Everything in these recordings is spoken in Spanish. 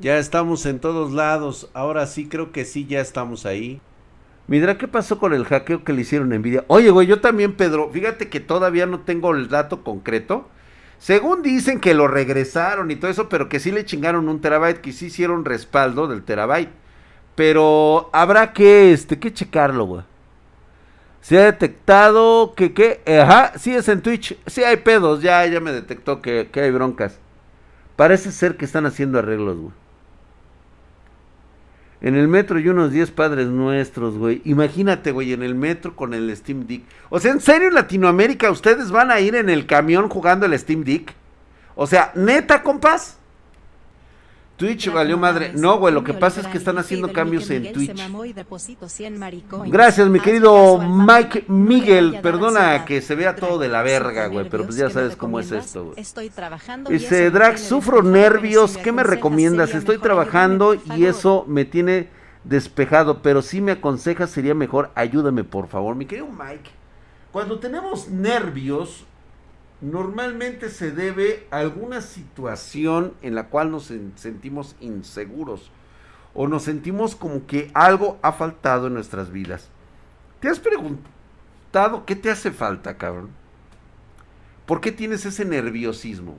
Ya estamos en todos lados. Ahora sí creo que sí, ya estamos ahí. Mira, ¿qué pasó con el hackeo que le hicieron en Nvidia? Oye, güey, yo también, Pedro. Fíjate que todavía no tengo el dato concreto. Según dicen que lo regresaron y todo eso, pero que sí le chingaron un terabyte, que sí hicieron respaldo del terabyte. Pero habrá que, este, que checarlo, güey. Se ha detectado que, que, ajá, sí es en Twitch. Sí hay pedos, ya, ya me detectó que, que hay broncas. Parece ser que están haciendo arreglos, güey. En el metro y unos 10 padres nuestros, güey. Imagínate, güey, en el metro con el Steam Deck. O sea, ¿en serio en Latinoamérica ustedes van a ir en el camión jugando el Steam Deck? O sea, neta, compas. Twitch valió madre. No, güey, lo que pasa es que están haciendo cambios en Twitch. Gracias, mi querido Mike Miguel. Perdona que se vea todo de la verga, güey, pero pues ya sabes cómo es esto, güey. Estoy trabajando. Dice, Drag, sufro nervios. ¿Qué me recomiendas? Estoy trabajando y eso me tiene despejado, pero si me aconsejas sería mejor, ayúdame por favor. Mi querido Mike, cuando tenemos nervios, normalmente se debe a alguna situación en la cual nos sentimos inseguros o nos sentimos como que algo ha faltado en nuestras vidas. ¿Te has preguntado qué te hace falta, cabrón? ¿Por qué tienes ese nerviosismo?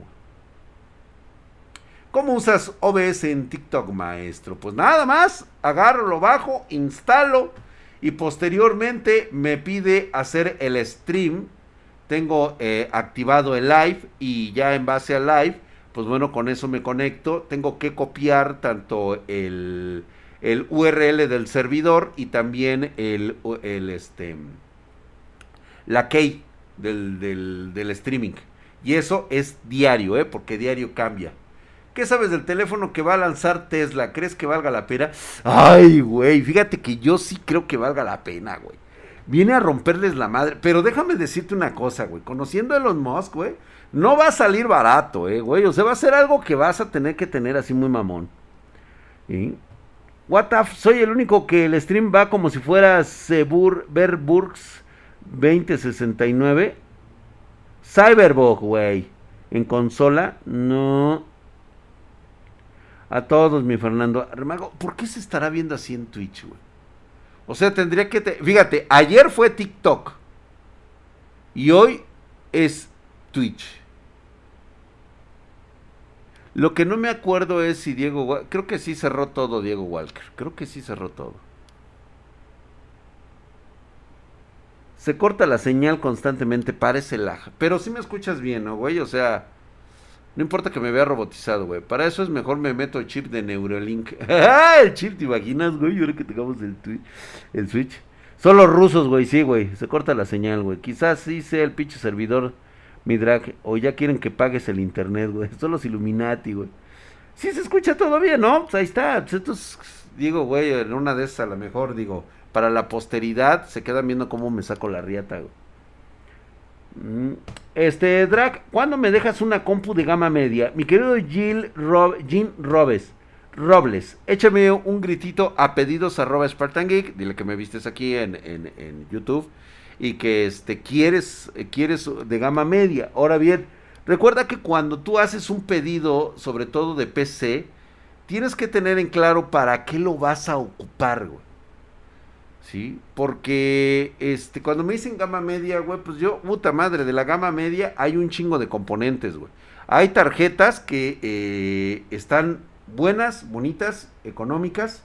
¿Cómo usas OBS en TikTok, maestro? Pues nada más, agarro, lo bajo, instalo y posteriormente me pide hacer el stream tengo eh, activado el live y ya en base al live, pues bueno, con eso me conecto. Tengo que copiar tanto el, el URL del servidor y también el, el este, la key del, del, del streaming. Y eso es diario, ¿eh? porque diario cambia. ¿Qué sabes del teléfono que va a lanzar Tesla? ¿Crees que valga la pena? Ay, güey, fíjate que yo sí creo que valga la pena, güey viene a romperles la madre. Pero déjame decirte una cosa, güey. Conociendo a Elon Musk, güey, no va a salir barato, eh, güey. O sea, va a ser algo que vas a tener que tener así muy mamón. ¿Y? What the soy el único que el stream va como si fuera Sebur Burks 2069. Cyberbug, güey. En consola, no. A todos, mi Fernando. Remago, ¿por qué se estará viendo así en Twitch, güey? O sea, tendría que... Fíjate, ayer fue TikTok. Y hoy es Twitch. Lo que no me acuerdo es si Diego... Creo que sí cerró todo Diego Walker. Creo que sí cerró todo. Se corta la señal constantemente, parece laja. Pero si me escuchas bien, ¿no, güey? O sea... No importa que me vea robotizado, güey. Para eso es mejor me meto el chip de Neuralink. ¡Ah! el chip, ¿te imaginas, güey? Ahora que tengamos el, Switch. Son los rusos, güey, sí, güey. Se corta la señal, güey. Quizás sí sea el pinche servidor, mi drag. O ya quieren que pagues el internet, güey. Son los Illuminati, güey. Sí se escucha todo bien, ¿no? Pues ahí está. Pues digo, güey, en una de esas a lo mejor, digo, para la posteridad se quedan viendo cómo me saco la riata, güey. Mm, este, Drag, ¿cuándo me dejas una compu de gama media? Mi querido Jill Rob, Robes, Robles, échame un gritito a pedidos arroba Spartan Geek, dile que me vistes aquí en, en, YouTube y que este, quieres, quieres de gama media. Ahora bien, recuerda que cuando tú haces un pedido, sobre todo de PC, tienes que tener en claro para qué lo vas a ocupar, güey. ¿Sí? Porque este, cuando me dicen gama media, güey, pues yo, puta madre, de la gama media hay un chingo de componentes, güey. Hay tarjetas que eh, están buenas, bonitas, económicas,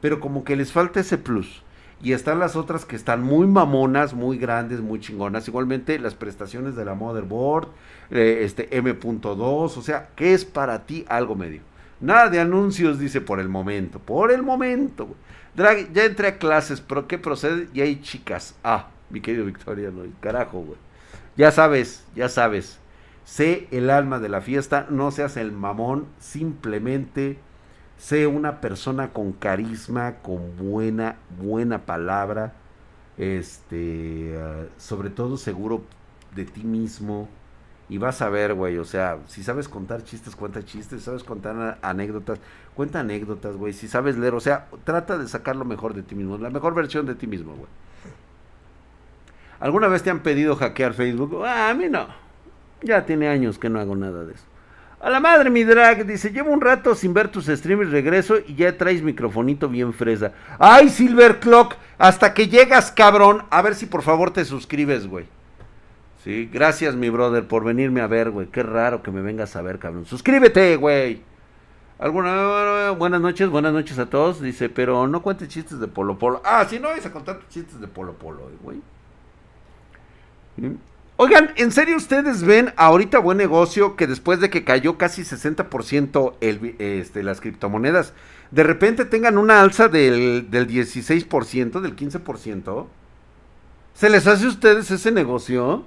pero como que les falta ese plus. Y están las otras que están muy mamonas, muy grandes, muy chingonas. Igualmente las prestaciones de la motherboard, eh, este M.2, o sea, ¿qué es para ti algo medio? Nada de anuncios, dice por el momento. Por el momento, güey. Drag, ya entré a clases, pero ¿qué procede? Y hay chicas. Ah, mi querido Victoriano, carajo, güey. Ya sabes, ya sabes. Sé el alma de la fiesta, no seas el mamón, simplemente sé una persona con carisma, con buena, buena palabra, este, ah, sobre todo seguro de ti mismo. Y vas a ver, güey, o sea, si sabes contar chistes, cuenta chistes, si sabes contar anécdotas, Cuenta anécdotas, güey. Si sabes leer, o sea, trata de sacar lo mejor de ti mismo. La mejor versión de ti mismo, güey. ¿Alguna vez te han pedido hackear Facebook? Ah, a mí no. Ya tiene años que no hago nada de eso. A la madre, mi drag, dice, llevo un rato sin ver tus streams, regreso y ya traes microfonito bien fresa. Ay, Silver Clock, hasta que llegas, cabrón. A ver si por favor te suscribes, güey. Sí, gracias, mi brother, por venirme a ver, güey. Qué raro que me vengas a ver, cabrón. Suscríbete, güey. Alguna buenas noches, buenas noches a todos. Dice, pero no cuentes chistes de Polo Polo. Ah, si no vais a contar chistes de Polo Polo, güey. Oigan, ¿en serio ustedes ven ahorita buen negocio que después de que cayó casi 60% el, este, las criptomonedas, de repente tengan una alza del, del 16%, del 15%? ¿Se les hace a ustedes ese negocio?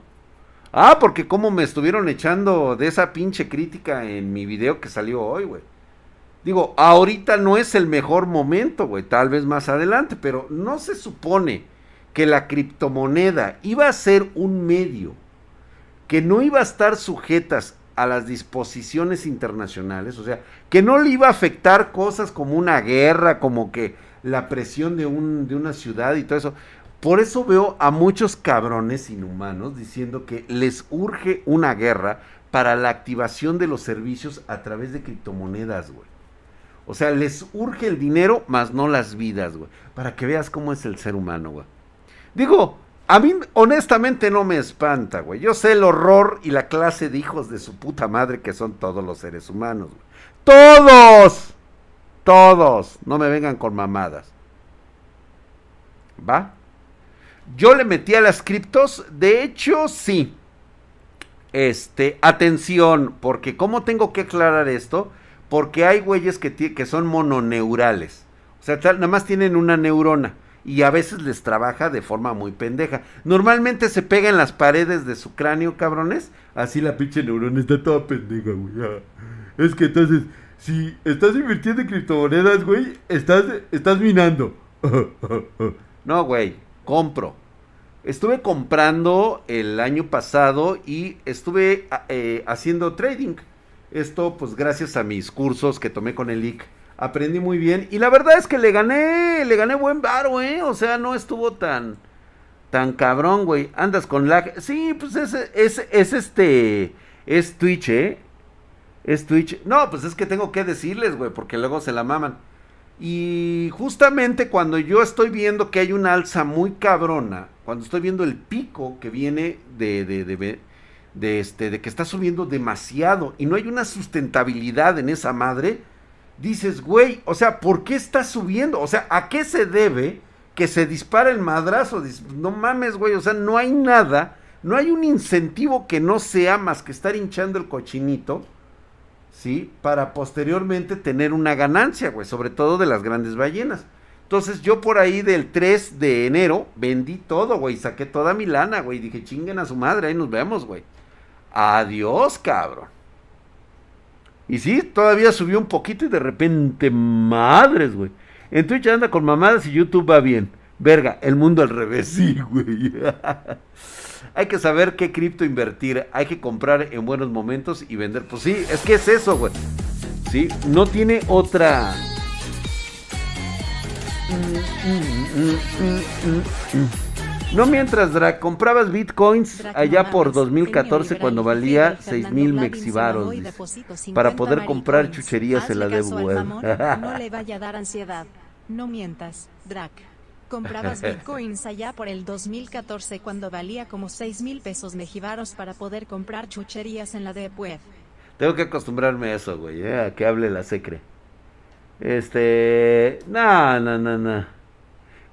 Ah, porque como me estuvieron echando de esa pinche crítica en mi video que salió hoy, güey. Digo, ahorita no es el mejor momento, güey, tal vez más adelante, pero no se supone que la criptomoneda iba a ser un medio que no iba a estar sujetas a las disposiciones internacionales, o sea, que no le iba a afectar cosas como una guerra, como que la presión de, un, de una ciudad y todo eso. Por eso veo a muchos cabrones inhumanos diciendo que les urge una guerra para la activación de los servicios a través de criptomonedas, güey. O sea, les urge el dinero, más no las vidas, güey. Para que veas cómo es el ser humano, güey. Digo, a mí honestamente no me espanta, güey. Yo sé el horror y la clase de hijos de su puta madre que son todos los seres humanos, güey. Todos. Todos. No me vengan con mamadas. ¿Va? Yo le metí a las criptos. De hecho, sí. Este, atención, porque ¿cómo tengo que aclarar esto? Porque hay güeyes que, que son mononeurales. O sea, nada más tienen una neurona y a veces les trabaja de forma muy pendeja. Normalmente se pega en las paredes de su cráneo, cabrones. Así la pinche neurona está toda pendeja, güey. Es que entonces, si estás invirtiendo en criptomonedas, güey, estás, estás minando. no, güey, compro. Estuve comprando el año pasado y estuve eh, haciendo trading. Esto, pues, gracias a mis cursos que tomé con el IC aprendí muy bien. Y la verdad es que le gané, le gané buen bar, ¿eh? O sea, no estuvo tan, tan cabrón, güey. Andas con lag. Sí, pues es, es, es este, es Twitch, ¿eh? Es Twitch. No, pues es que tengo que decirles, güey, porque luego se la maman. Y justamente cuando yo estoy viendo que hay una alza muy cabrona, cuando estoy viendo el pico que viene de, de, de, de, este, de que está subiendo demasiado y no hay una sustentabilidad en esa madre, dices, güey, o sea, ¿por qué está subiendo? O sea, ¿a qué se debe que se dispara el madrazo? no mames, güey, o sea, no hay nada, no hay un incentivo que no sea más que estar hinchando el cochinito, ¿sí? Para posteriormente tener una ganancia, güey, sobre todo de las grandes ballenas. Entonces yo por ahí del 3 de enero vendí todo, güey, saqué toda mi lana, güey, dije, chinguen a su madre, ahí nos vemos, güey. Adiós, cabrón. Y sí, todavía subió un poquito y de repente, madres, güey. En Twitch anda con mamadas y YouTube va bien. Verga, el mundo al revés, sí, güey. Hay que saber qué cripto invertir. Hay que comprar en buenos momentos y vender. Pues sí, es que es eso, güey. Sí, no tiene otra. No mientras, Drag, comprabas bitcoins allá por 2014 cuando valía 6 mil mexivaros para poder comprar chucherías en la de. No le vaya a dar ansiedad. No mientas, Drac. Comprabas bitcoins allá por el 2014 cuando valía como 6 mil pesos mexivaros para poder comprar chucherías en la de web. Tengo que acostumbrarme a eso, güey, eh, a que hable la secre. Este... No, no, no, no.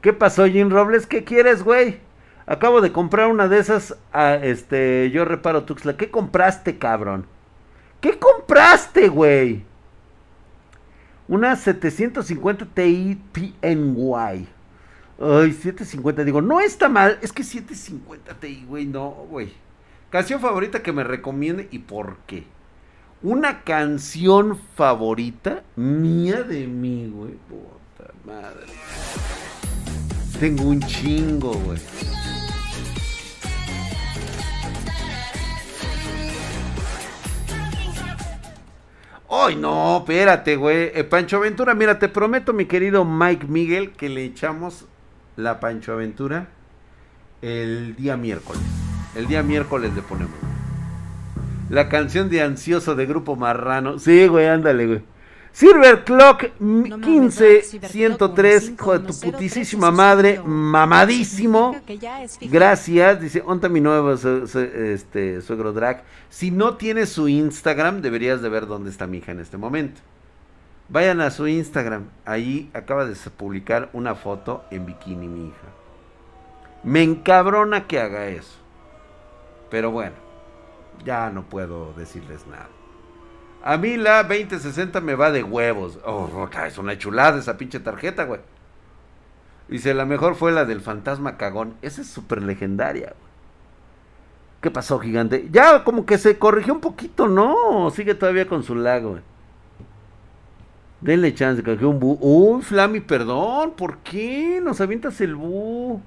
¿Qué pasó, Jim Robles? ¿Qué quieres, güey? Acabo de comprar una de esas. A, este, yo reparo Tuxla. ¿Qué compraste, cabrón? ¿Qué compraste, güey? Una 750 Ti PNY. Ay, 750. Digo, no está mal. Es que 750 Ti, güey, no, güey. Canción favorita que me recomiende y por qué. Una canción favorita mía de mí, güey. Puta madre. Tengo un chingo, güey. Ay, no, espérate, güey. Eh, Pancho Aventura, mira, te prometo, mi querido Mike Miguel, que le echamos la Pancho Aventura el día miércoles. El día miércoles le ponemos. La canción de Ansioso de Grupo Marrano. Sí, güey, ándale, güey. Silver Clock 15 103, hijo de tu putísima madre, mamadísimo. Gracias, dice, onta mi nuevo este, suegro drag. Si no tienes su Instagram, deberías de ver dónde está mi hija en este momento. Vayan a su Instagram, ahí acaba de publicar una foto en bikini mi hija. Me encabrona que haga eso. Pero bueno, ya no puedo decirles nada. A mí la 2060 me va de huevos. Oh, es una chulada esa pinche tarjeta, güey. Dice, la mejor fue la del fantasma cagón. Esa es súper legendaria, güey. ¿Qué pasó, gigante? Ya como que se corrigió un poquito, ¿no? Sigue todavía con su lago, güey. Denle chance, que un bu. Uy, Flammy, perdón. ¿Por qué? Nos avientas el bu.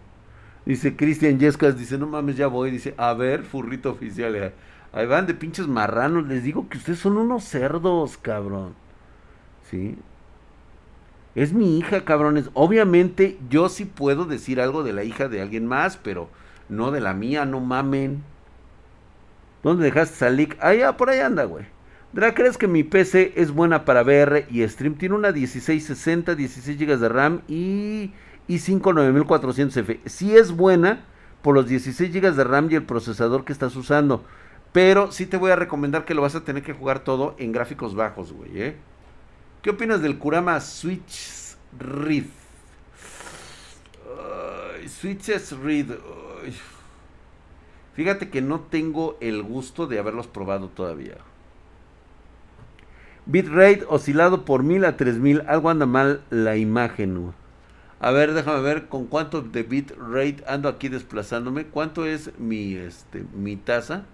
Dice Cristian Yescas, dice, no mames, ya voy. Dice, a ver, furrito oficial. Eh. Ahí van de pinches marranos. Les digo que ustedes son unos cerdos, cabrón. ¿Sí? Es mi hija, cabrones. Obviamente yo sí puedo decir algo de la hija de alguien más, pero no de la mía, no mamen. ¿Dónde dejaste Salik? Ah, ya, por ahí anda, güey. Dra, ¿crees que mi PC es buena para VR y stream? Tiene una 1660, 16 GB de RAM y, y 5 9400F. Sí es buena por los 16 GB de RAM y el procesador que estás usando. Pero sí te voy a recomendar que lo vas a tener que jugar todo en gráficos bajos, güey, ¿eh? ¿Qué opinas del Kurama Switch Read? Switches Read. Fíjate que no tengo el gusto de haberlos probado todavía. Bitrate oscilado por 1000 a 3000. Algo anda mal la imagen. A ver, déjame ver con cuánto de bitrate ando aquí desplazándome. ¿Cuánto es mi, este, mi tasa?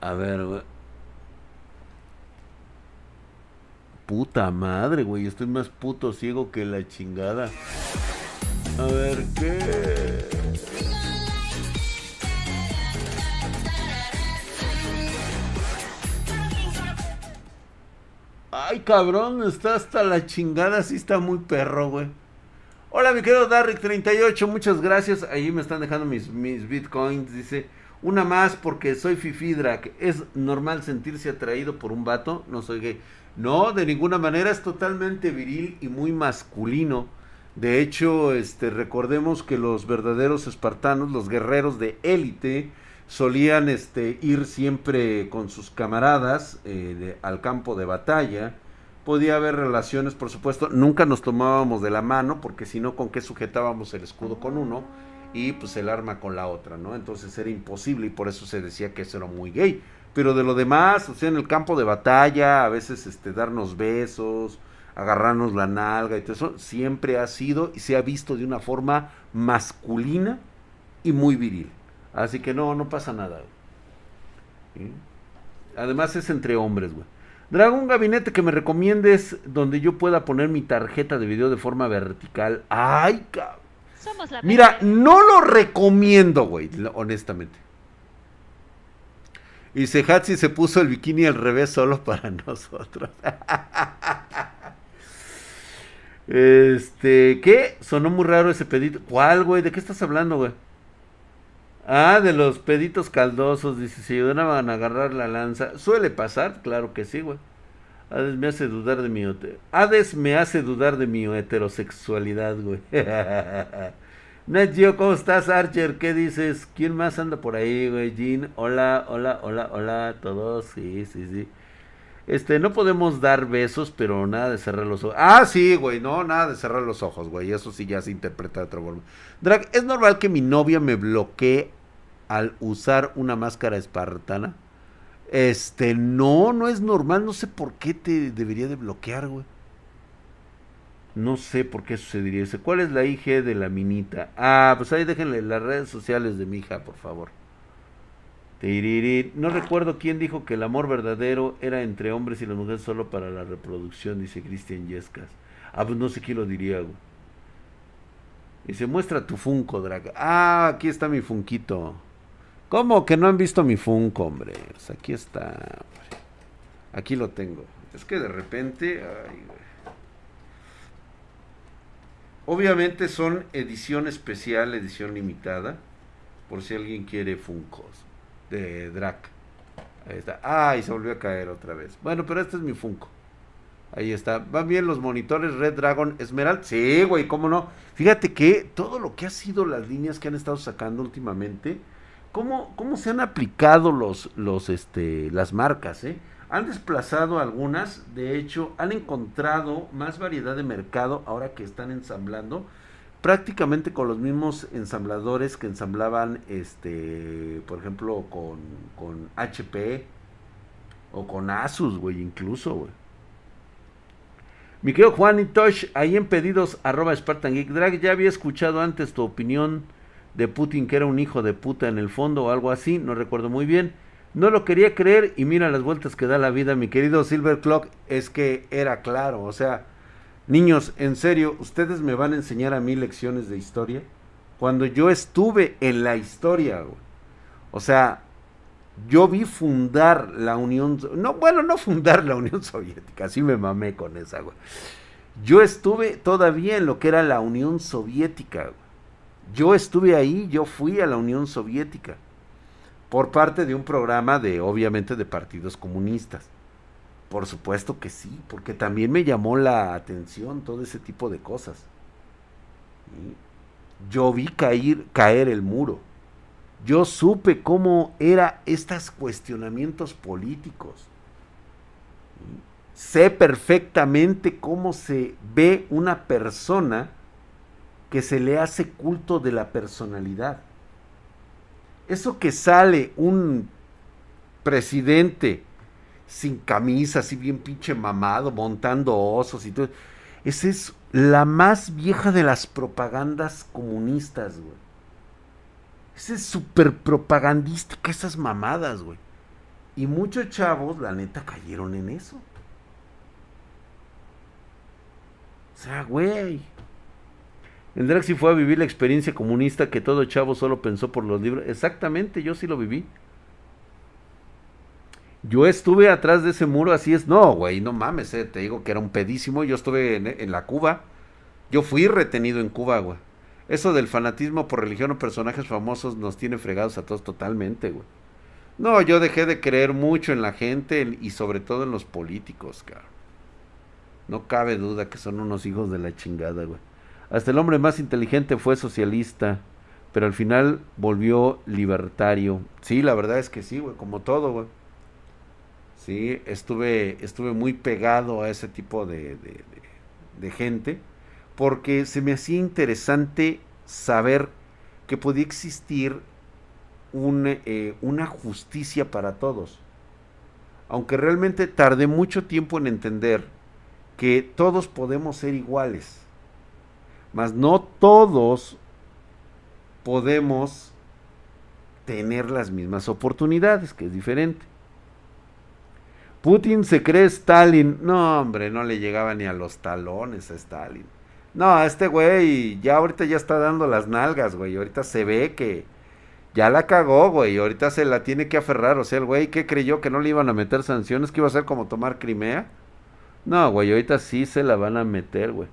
A ver, güey. Puta madre, güey. Estoy más puto ciego que la chingada. A ver, ¿qué? Ay, cabrón, está hasta la chingada, sí está muy perro, güey. Hola, mi querido Darrick38, muchas gracias. Ahí me están dejando mis, mis bitcoins, dice. Una más porque soy Fifidrak. ¿Es normal sentirse atraído por un vato? No soy gay. No, de ninguna manera es totalmente viril y muy masculino. De hecho, este, recordemos que los verdaderos espartanos, los guerreros de élite, solían este, ir siempre con sus camaradas eh, al campo de batalla. Podía haber relaciones, por supuesto. Nunca nos tomábamos de la mano, porque si no, ¿con qué sujetábamos el escudo con uno? y pues el arma con la otra, ¿no? Entonces era imposible y por eso se decía que eso era muy gay. Pero de lo demás, o sea, en el campo de batalla, a veces este, darnos besos, agarrarnos la nalga y todo eso, siempre ha sido y se ha visto de una forma masculina y muy viril. Así que no, no pasa nada. Además es entre hombres, güey. Dragón Gabinete que me recomiendes donde yo pueda poner mi tarjeta de video de forma vertical. Ay, cabrón. Mira, no lo recomiendo, güey, honestamente. Y Sehatsi se puso el bikini al revés solo para nosotros. este, ¿qué? Sonó muy raro ese pedito. ¿Cuál, güey? ¿De qué estás hablando, güey? Ah, de los peditos caldosos. Dice, se ayudaban a agarrar la lanza. Suele pasar, claro que sí, güey. Hades me hace dudar de mi Hades me hace dudar de mi heterosexualidad, güey. Netgio, ¿cómo estás, Archer? ¿Qué dices? ¿Quién más anda por ahí, güey? Jean, hola, hola, hola, hola, todos. Sí, sí, sí. Este, no podemos dar besos, pero nada de cerrar los ojos. Ah, sí, güey, no, nada de cerrar los ojos, güey. Eso sí ya se interpreta de otra forma. Drag, ¿es normal que mi novia me bloquee al usar una máscara espartana? Este, no, no es normal, no sé por qué te debería de bloquear, güey. No sé por qué sucedería eso. ¿Cuál es la IG de la minita? Ah, pues ahí déjenle las redes sociales de mi hija, por favor. No recuerdo quién dijo que el amor verdadero era entre hombres y las mujeres solo para la reproducción, dice Cristian Yescas. Ah, pues no sé quién lo diría, güey. Dice, muestra tu Funko, Draga. Ah, aquí está mi Funquito. ¿Cómo que no han visto mi Funko, hombre? Pues aquí está. Aquí lo tengo. Es que de repente. Ay, Obviamente son edición especial, edición limitada. Por si alguien quiere Funkos de Drac. Ahí está. Ah, y se volvió a caer otra vez. Bueno, pero este es mi Funko. Ahí está. ¿Van bien los monitores Red Dragon Esmeralda? Sí, güey, cómo no. Fíjate que todo lo que ha sido las líneas que han estado sacando últimamente, cómo, cómo se han aplicado los, los, este, las marcas, ¿eh? Han desplazado algunas, de hecho, han encontrado más variedad de mercado ahora que están ensamblando, prácticamente con los mismos ensambladores que ensamblaban, este, por ejemplo, con, con HP o con Asus, güey, incluso, güey. Mi querido Juan y Tosh, ahí en pedidos arroba Spartan Geek Drag, ya había escuchado antes tu opinión de Putin que era un hijo de puta en el fondo o algo así, no recuerdo muy bien. No lo quería creer y mira las vueltas que da la vida, mi querido Silver Clock, es que era claro, o sea, niños, en serio, ustedes me van a enseñar a mí lecciones de historia cuando yo estuve en la historia, o sea, yo vi fundar la Unión, no, bueno, no fundar la Unión Soviética, así me mamé con esa, güey. Yo estuve todavía en lo que era la Unión Soviética, Yo estuve ahí, yo fui a la Unión Soviética por parte de un programa de, obviamente, de partidos comunistas. Por supuesto que sí, porque también me llamó la atención todo ese tipo de cosas. Yo vi caer, caer el muro. Yo supe cómo eran estos cuestionamientos políticos. Sé perfectamente cómo se ve una persona que se le hace culto de la personalidad eso que sale un presidente sin camisa, así bien pinche mamado, montando osos y todo. Esa es la más vieja de las propagandas comunistas, güey. Esa es súper propagandística, esas mamadas, güey. Y muchos chavos, la neta, cayeron en eso. O sea, güey. El Draxi fue a vivir la experiencia comunista que todo chavo solo pensó por los libros. Exactamente, yo sí lo viví. Yo estuve atrás de ese muro, así es. No, güey, no mames, eh, te digo que era un pedísimo. Yo estuve en, la Cuba. Yo fui retenido en Cuba, güey. Eso del fanatismo por religión o personajes famosos nos tiene fregados a todos totalmente, güey. No, yo dejé de creer mucho en la gente y sobre todo en los políticos, cabrón. No cabe duda que son unos hijos de la chingada, güey. Hasta el hombre más inteligente fue socialista, pero al final volvió libertario. Sí, la verdad es que sí, güey, como todo, güey. Sí, estuve, estuve muy pegado a ese tipo de, de, gente, porque se me hacía interesante saber que podía existir un, eh, una justicia para todos. Aunque realmente tardé mucho tiempo en entender que todos podemos ser iguales mas no todos podemos tener las mismas oportunidades, que es diferente. Putin se cree Stalin. No, hombre, no le llegaba ni a los talones a Stalin. No, este güey ya ahorita ya está dando las nalgas, güey. Ahorita se ve que ya la cagó, güey. Ahorita se la tiene que aferrar. O sea, el güey que creyó que no le iban a meter sanciones, que iba a ser como tomar Crimea. No, güey, ahorita sí se la van a meter, güey.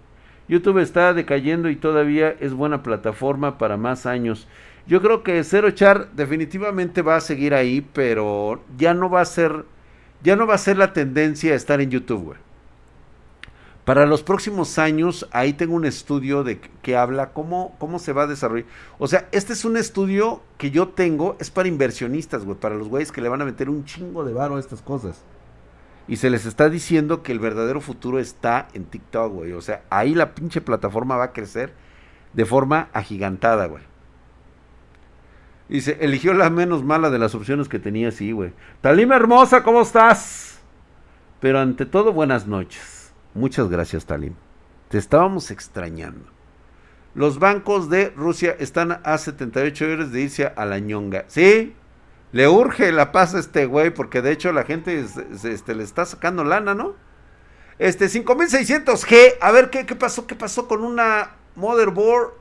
YouTube está decayendo y todavía es buena plataforma para más años. Yo creo que Zero Char definitivamente va a seguir ahí, pero ya no va a ser, ya no va a ser la tendencia a estar en YouTube, Para los próximos años, ahí tengo un estudio de que habla cómo, cómo se va a desarrollar. O sea, este es un estudio que yo tengo, es para inversionistas, güey, para los güeyes que le van a meter un chingo de varo a estas cosas. Y se les está diciendo que el verdadero futuro está en TikTok, güey. O sea, ahí la pinche plataforma va a crecer de forma agigantada, güey. Dice, eligió la menos mala de las opciones que tenía, sí, güey. Talima hermosa, ¿cómo estás? Pero ante todo, buenas noches. Muchas gracias, Talim. Te estábamos extrañando. Los bancos de Rusia están a 78 horas de irse a la ñonga. ¿Sí? Le urge la paz a este güey, porque de hecho la gente este, le está sacando lana, ¿no? Este, 5600G, a ver ¿qué, qué pasó, qué pasó con una motherboard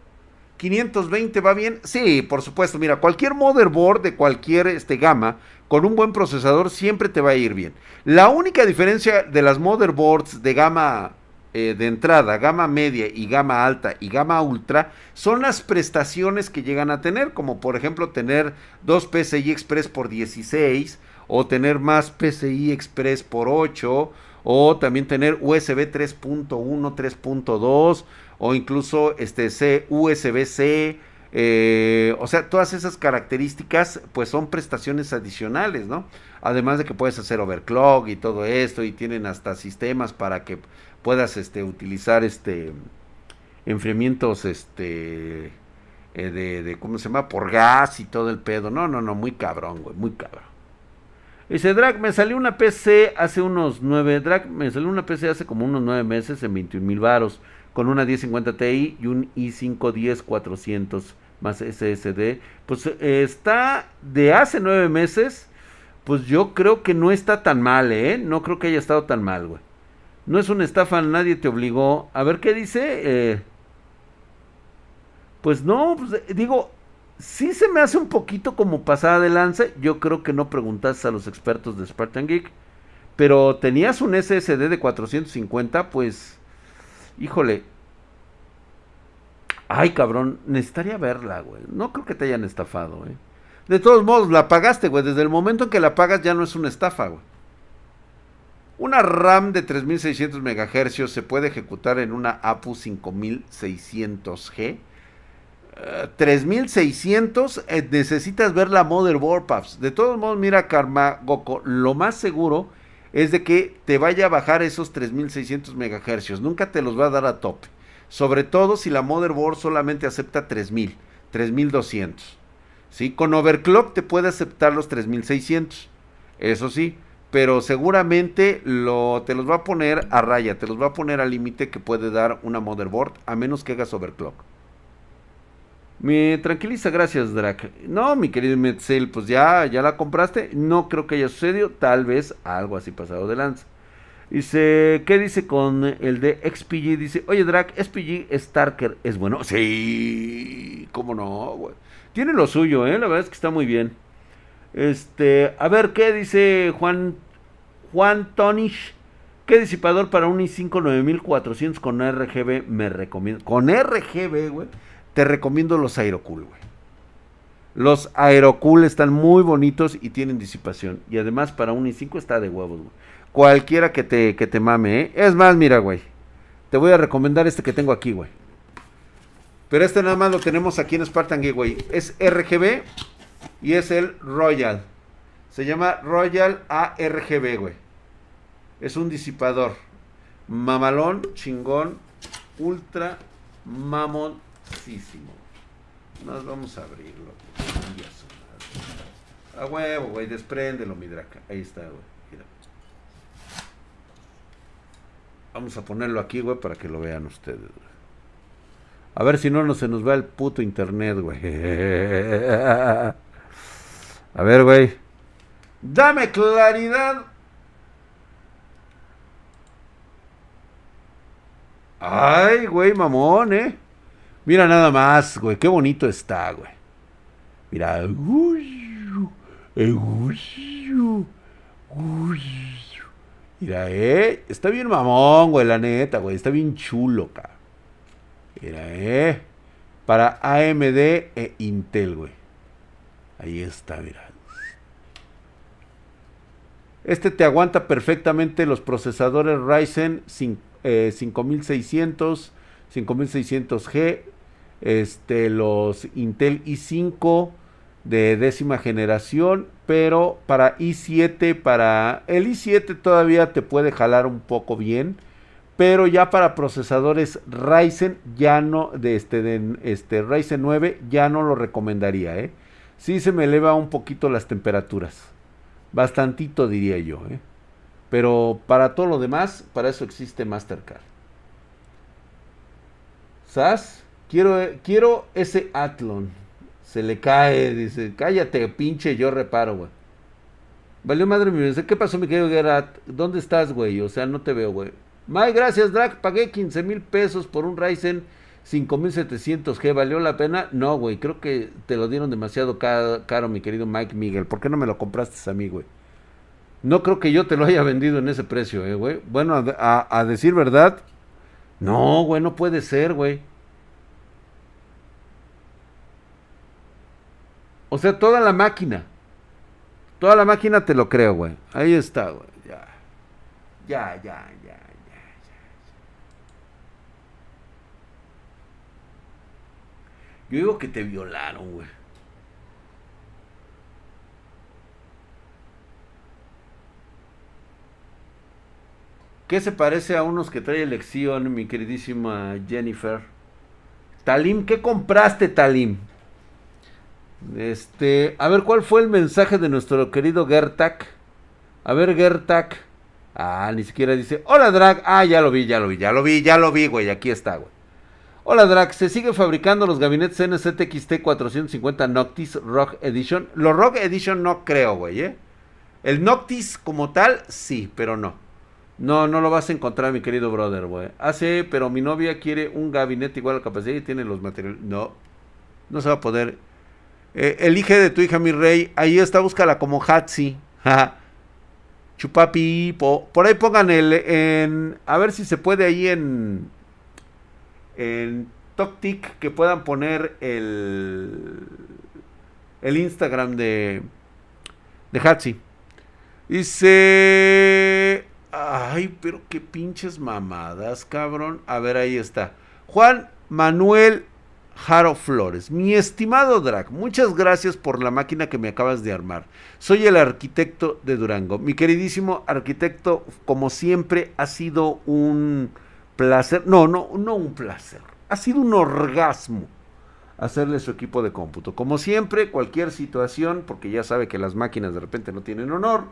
520, ¿va bien? Sí, por supuesto, mira, cualquier motherboard de cualquier este, gama con un buen procesador siempre te va a ir bien. La única diferencia de las motherboards de gama eh, de entrada, gama media y gama alta y gama ultra, son las prestaciones que llegan a tener, como por ejemplo tener dos PCI Express por 16 o tener más PCI Express por 8 o también tener USB 3.1, 3.2 o incluso este C, USB-C, eh, o sea, todas esas características pues son prestaciones adicionales, ¿no? Además de que puedes hacer overclock y todo esto y tienen hasta sistemas para que puedas este, utilizar este enfriamientos este eh, de, de, ¿cómo se llama? Por gas y todo el pedo. No, no, no, muy cabrón, güey, muy cabrón. Dice, Drag, me salió una PC hace unos nueve, Drag, me salió una PC hace como unos nueve meses en 21 mil varos, con una 1050 Ti y un i5 10400 más SSD. Pues eh, está de hace nueve meses, pues yo creo que no está tan mal, ¿eh? No creo que haya estado tan mal, güey. No es una estafa, nadie te obligó. A ver qué dice. Eh, pues no, pues, eh, digo, sí se me hace un poquito como pasada de lance. Yo creo que no preguntaste a los expertos de Spartan Geek. Pero tenías un SSD de 450, pues, híjole. Ay, cabrón, necesitaría verla, güey. No creo que te hayan estafado, eh. De todos modos, la pagaste, güey. Desde el momento en que la pagas ya no es una estafa, güey. Una RAM de 3600 MHz se puede ejecutar en una APU 5600G 3600 eh, necesitas ver la motherboard puffs. De todos modos, mira Karma lo más seguro es de que te vaya a bajar esos 3600 MHz. Nunca te los va a dar a tope. Sobre todo si la motherboard solamente acepta 3000, 3200. ¿Sí? Con overclock te puede aceptar los 3600. Eso sí, pero seguramente lo, te los va a poner a raya, te los va a poner al límite que puede dar una motherboard a menos que hagas overclock. Me tranquiliza, gracias, Drac. No, mi querido Metzel, pues ya, ya la compraste. No creo que haya sucedido. Tal vez algo así pasado de lanza. Dice, ¿qué dice con el de XPG? Dice, oye, Drac, XPG Starker es bueno. Sí, cómo no, güey. Tiene lo suyo, ¿eh? La verdad es que está muy bien. Este, a ver, ¿qué dice Juan, Juan Tonish? ¿Qué disipador para un i5 9400 con RGB me recomiendo? Con RGB, güey te recomiendo los Aerocool, güey. Los Aerocool están muy bonitos y tienen disipación. Y además para un i5 está de huevos, güey. Cualquiera que te, que te mame, ¿eh? Es más, mira, güey. Te voy a recomendar este que tengo aquí, güey. Pero este nada más lo tenemos aquí en Spartan güey. Es RGB y es el Royal. Se llama Royal ARGB, güey. Es un disipador. Mamalón, chingón, ultra mamón nos vamos a abrirlo. A huevo, güey, despréndelo, mi draca. Ahí está, güey. Vamos a ponerlo aquí, güey, para que lo vean ustedes. A ver si no, no se nos va el puto internet, güey. A ver, güey. Dame claridad. Ay, güey, mamón, eh. Mira nada más, güey, qué bonito está, güey. Mira. Mira, eh. Está bien mamón, güey, la neta, güey. Está bien chulo, cabrón. Mira, eh. Para AMD e Intel, güey. Ahí está, mira. Este te aguanta perfectamente los procesadores Ryzen 5600, 5600G, este, los Intel i5 de décima generación, pero para i7, para el i7 todavía te puede jalar un poco bien, pero ya para procesadores Ryzen ya no, de este, de este Ryzen 9 ya no lo recomendaría, ¿eh? Sí se me eleva un poquito las temperaturas, bastantito diría yo, ¿eh? Pero para todo lo demás, para eso existe Mastercard. ¿Sabes? Quiero, quiero ese Atlon. Se le cae, dice, cállate, pinche, yo reparo, güey. Valió madre mía, ¿qué pasó, mi querido Gerard? ¿Dónde estás, güey? O sea, no te veo, güey. May, gracias, Drag. Pagué 15 mil pesos por un Ryzen 5700G. ¿Valió la pena? No, güey. Creo que te lo dieron demasiado caro, mi querido Mike Miguel. ¿Por qué no me lo compraste a mí, güey? No creo que yo te lo haya vendido en ese precio, eh, güey. Bueno, a, a decir verdad, no, güey, no puede ser, güey. O sea, toda la máquina. Toda la máquina te lo creo, güey. Ahí está, güey. Ya, ya, ya. Yo digo que te violaron, güey. ¿Qué se parece a unos que trae elección, mi queridísima Jennifer? Talim, ¿qué compraste, Talim? Este, a ver, ¿cuál fue el mensaje de nuestro querido Gertak? A ver, Gertak. Ah, ni siquiera dice, hola Drag. Ah, ya lo vi, ya lo vi, ya lo vi, ya lo vi, güey. Aquí está, güey. Hola Drag, se sigue fabricando los gabinetes NZXT 450 Noctis Rock Edition. Los Rock Edition no creo, güey, ¿eh? El Noctis como tal, sí, pero no. No, no lo vas a encontrar, mi querido brother, güey. Hace, pero mi novia quiere un gabinete igual a capacidad y tiene los materiales. No, no se va a poder. Eh, elige de tu hija, mi rey. Ahí está, búscala como Hatsi. Chupapi. Por ahí pongan el. En, a ver si se puede ahí en. En Toctic que puedan poner el. El Instagram de. De Hatsi. Dice. Ay, pero qué pinches mamadas, cabrón. A ver, ahí está. Juan Manuel Jaro Flores. Mi estimado Drag, muchas gracias por la máquina que me acabas de armar. Soy el arquitecto de Durango. Mi queridísimo arquitecto, como siempre, ha sido un placer. No, no, no un placer. Ha sido un orgasmo hacerle su equipo de cómputo. Como siempre, cualquier situación, porque ya sabe que las máquinas de repente no tienen honor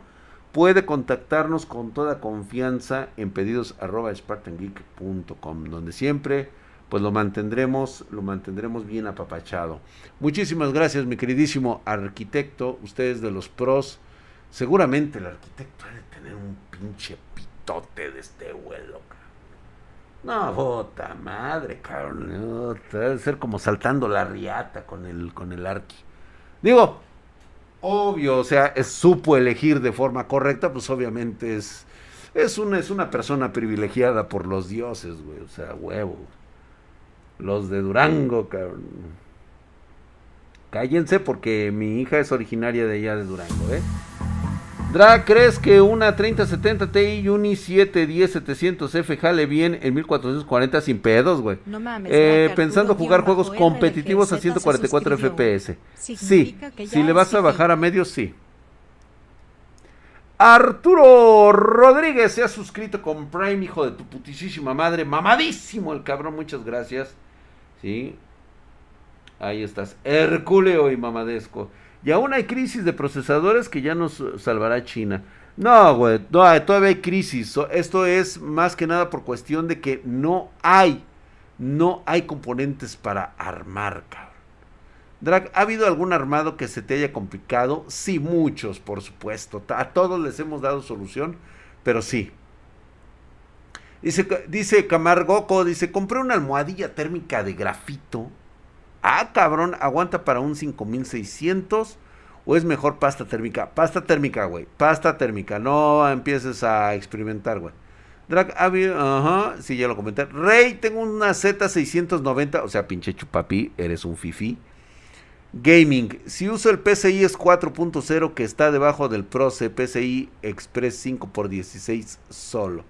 puede contactarnos con toda confianza en pedidos donde siempre pues lo mantendremos, lo mantendremos bien apapachado. Muchísimas gracias, mi queridísimo arquitecto, ustedes de los pros. Seguramente el arquitecto debe tener un pinche pitote de este vuelo. No, bota madre, cabrón. debe ser como saltando la riata con el, con el arqui. Digo, obvio, o sea, supo elegir de forma correcta, pues obviamente es, es, una, es una persona privilegiada por los dioses, güey, o sea, huevo. Los de Durango, cabrón. Cállense porque mi hija es originaria de allá de Durango, ¿eh? Dra, ¿crees que una 3070 Ti Uni 710 700F jale bien en 1440 sin pedos, güey? No mames. Eh, pensando jugar juegos competitivos a 144 FPS. Sí, si le vas a bajar a medio, sí. Arturo Rodríguez se ha suscrito con Prime, hijo de tu putísima madre. Mamadísimo el cabrón, muchas gracias. Sí. Ahí estás. Herculeo y mamadesco. Y aún hay crisis de procesadores que ya nos salvará China. No, güey, todavía hay crisis. Esto es más que nada por cuestión de que no hay, no hay componentes para armar, cabrón. Drag, ¿ha habido algún armado que se te haya complicado? Sí, muchos, por supuesto. A todos les hemos dado solución, pero sí. Dice, dice Camargoco, dice, compré una almohadilla térmica de grafito Ah, cabrón, aguanta para un 5600 o es mejor pasta térmica. Pasta térmica, güey. Pasta térmica. No empieces a experimentar, güey. Drag, ajá, sí, ya lo comenté. Rey, tengo una Z690, o sea, pinche chupapi, eres un fifi. Gaming, si uso el PCI es 4.0 que está debajo del Proce PCI Express 5x16 solo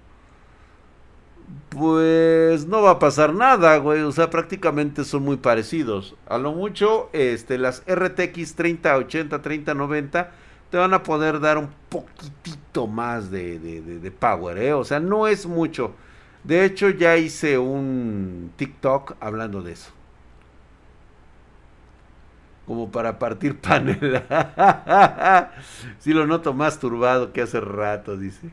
pues no va a pasar nada, güey. O sea, prácticamente son muy parecidos. A lo mucho, este, las RTX 3080, 3090 te van a poder dar un poquitito más de, power, ¿eh? O sea, no es mucho. De hecho, ya hice un TikTok hablando de eso. Como para partir panel. si lo noto más turbado que hace rato, dice.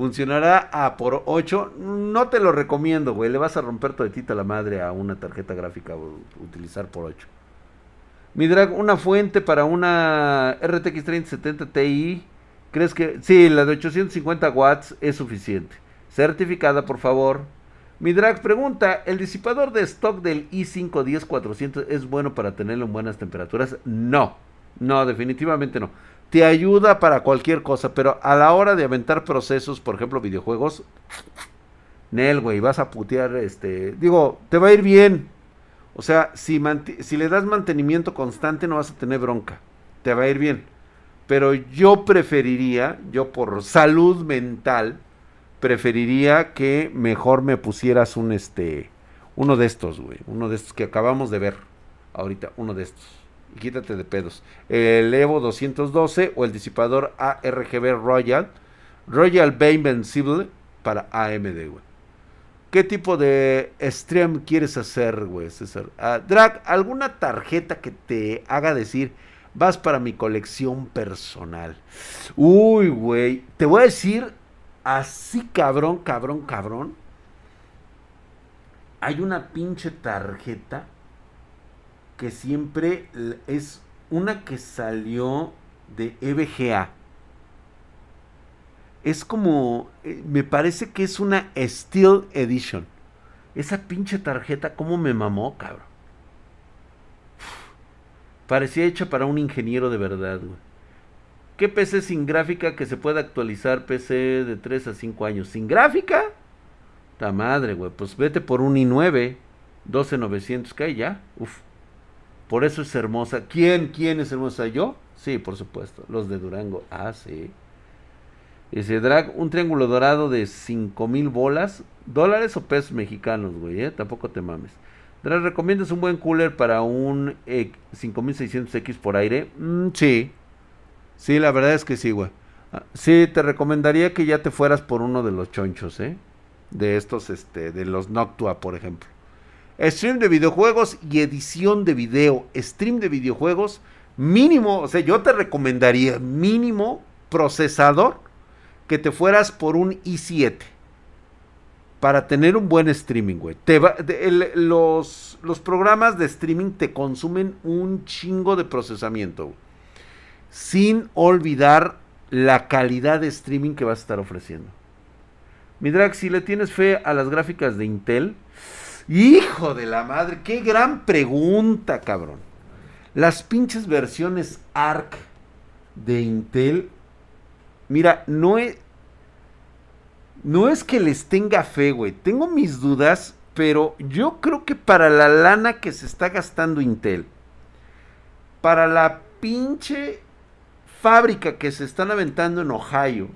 Funcionará a por 8. No te lo recomiendo, güey. Le vas a romper toditita la madre a una tarjeta gráfica utilizar por 8. Mi drag, una fuente para una RTX 3070 Ti. ¿Crees que.? Sí, la de 850 watts es suficiente. Certificada, por favor. Mi drag pregunta: ¿el disipador de stock del i5 10400 es bueno para tenerlo en buenas temperaturas? No. No, definitivamente no te ayuda para cualquier cosa, pero a la hora de aventar procesos, por ejemplo, videojuegos, Nel, güey, vas a putear, este, digo, te va a ir bien. O sea, si, si le das mantenimiento constante no vas a tener bronca, te va a ir bien. Pero yo preferiría, yo por salud mental, preferiría que mejor me pusieras un este uno de estos, güey, uno de estos que acabamos de ver ahorita, uno de estos. Quítate de pedos. El Evo 212 o el disipador ARGB Royal, Royal Bay Invincible para AMD, güey. ¿Qué tipo de stream quieres hacer, güey, César? Ah, Drag, ¿alguna tarjeta que te haga decir, vas para mi colección personal? Uy, güey, te voy a decir así cabrón, cabrón, cabrón. Hay una pinche tarjeta que siempre es una que salió de EVGA. Es como, eh, me parece que es una Steel Edition. Esa pinche tarjeta, ¿cómo me mamó, cabrón? parecía hecha para un ingeniero de verdad, güey. ¿Qué PC sin gráfica que se pueda actualizar? PC de 3 a 5 años. ¿Sin gráfica? Ta madre, güey. Pues vete por un i9. 12900K y ya. Uf. Por eso es hermosa. ¿Quién? ¿Quién es hermosa? ¿Yo? Sí, por supuesto. Los de Durango. Ah, sí. Dice Drag, un triángulo dorado de 5000 bolas. ¿Dólares o pesos mexicanos, güey? ¿eh? Tampoco te mames. Drag, ¿recomiendas un buen cooler para un 5600X por aire? Mm, sí. Sí, la verdad es que sí, güey. Ah, sí, te recomendaría que ya te fueras por uno de los chonchos, ¿eh? De estos, este, de los Noctua, por ejemplo. Stream de videojuegos y edición de video. Stream de videojuegos, mínimo, o sea, yo te recomendaría mínimo procesador que te fueras por un i7 para tener un buen streaming, güey. los, los programas de streaming te consumen un chingo de procesamiento. Sin olvidar la calidad de streaming que vas a estar ofreciendo. Mi drag, si le tienes fe a las gráficas de Intel, hijo de la madre, qué gran pregunta, cabrón. Las pinches versiones ARC de Intel, mira, no es, no es que les tenga fe, güey. Tengo mis dudas, pero yo creo que para la lana que se está gastando Intel, para la pinche fábrica que se están aventando en Ohio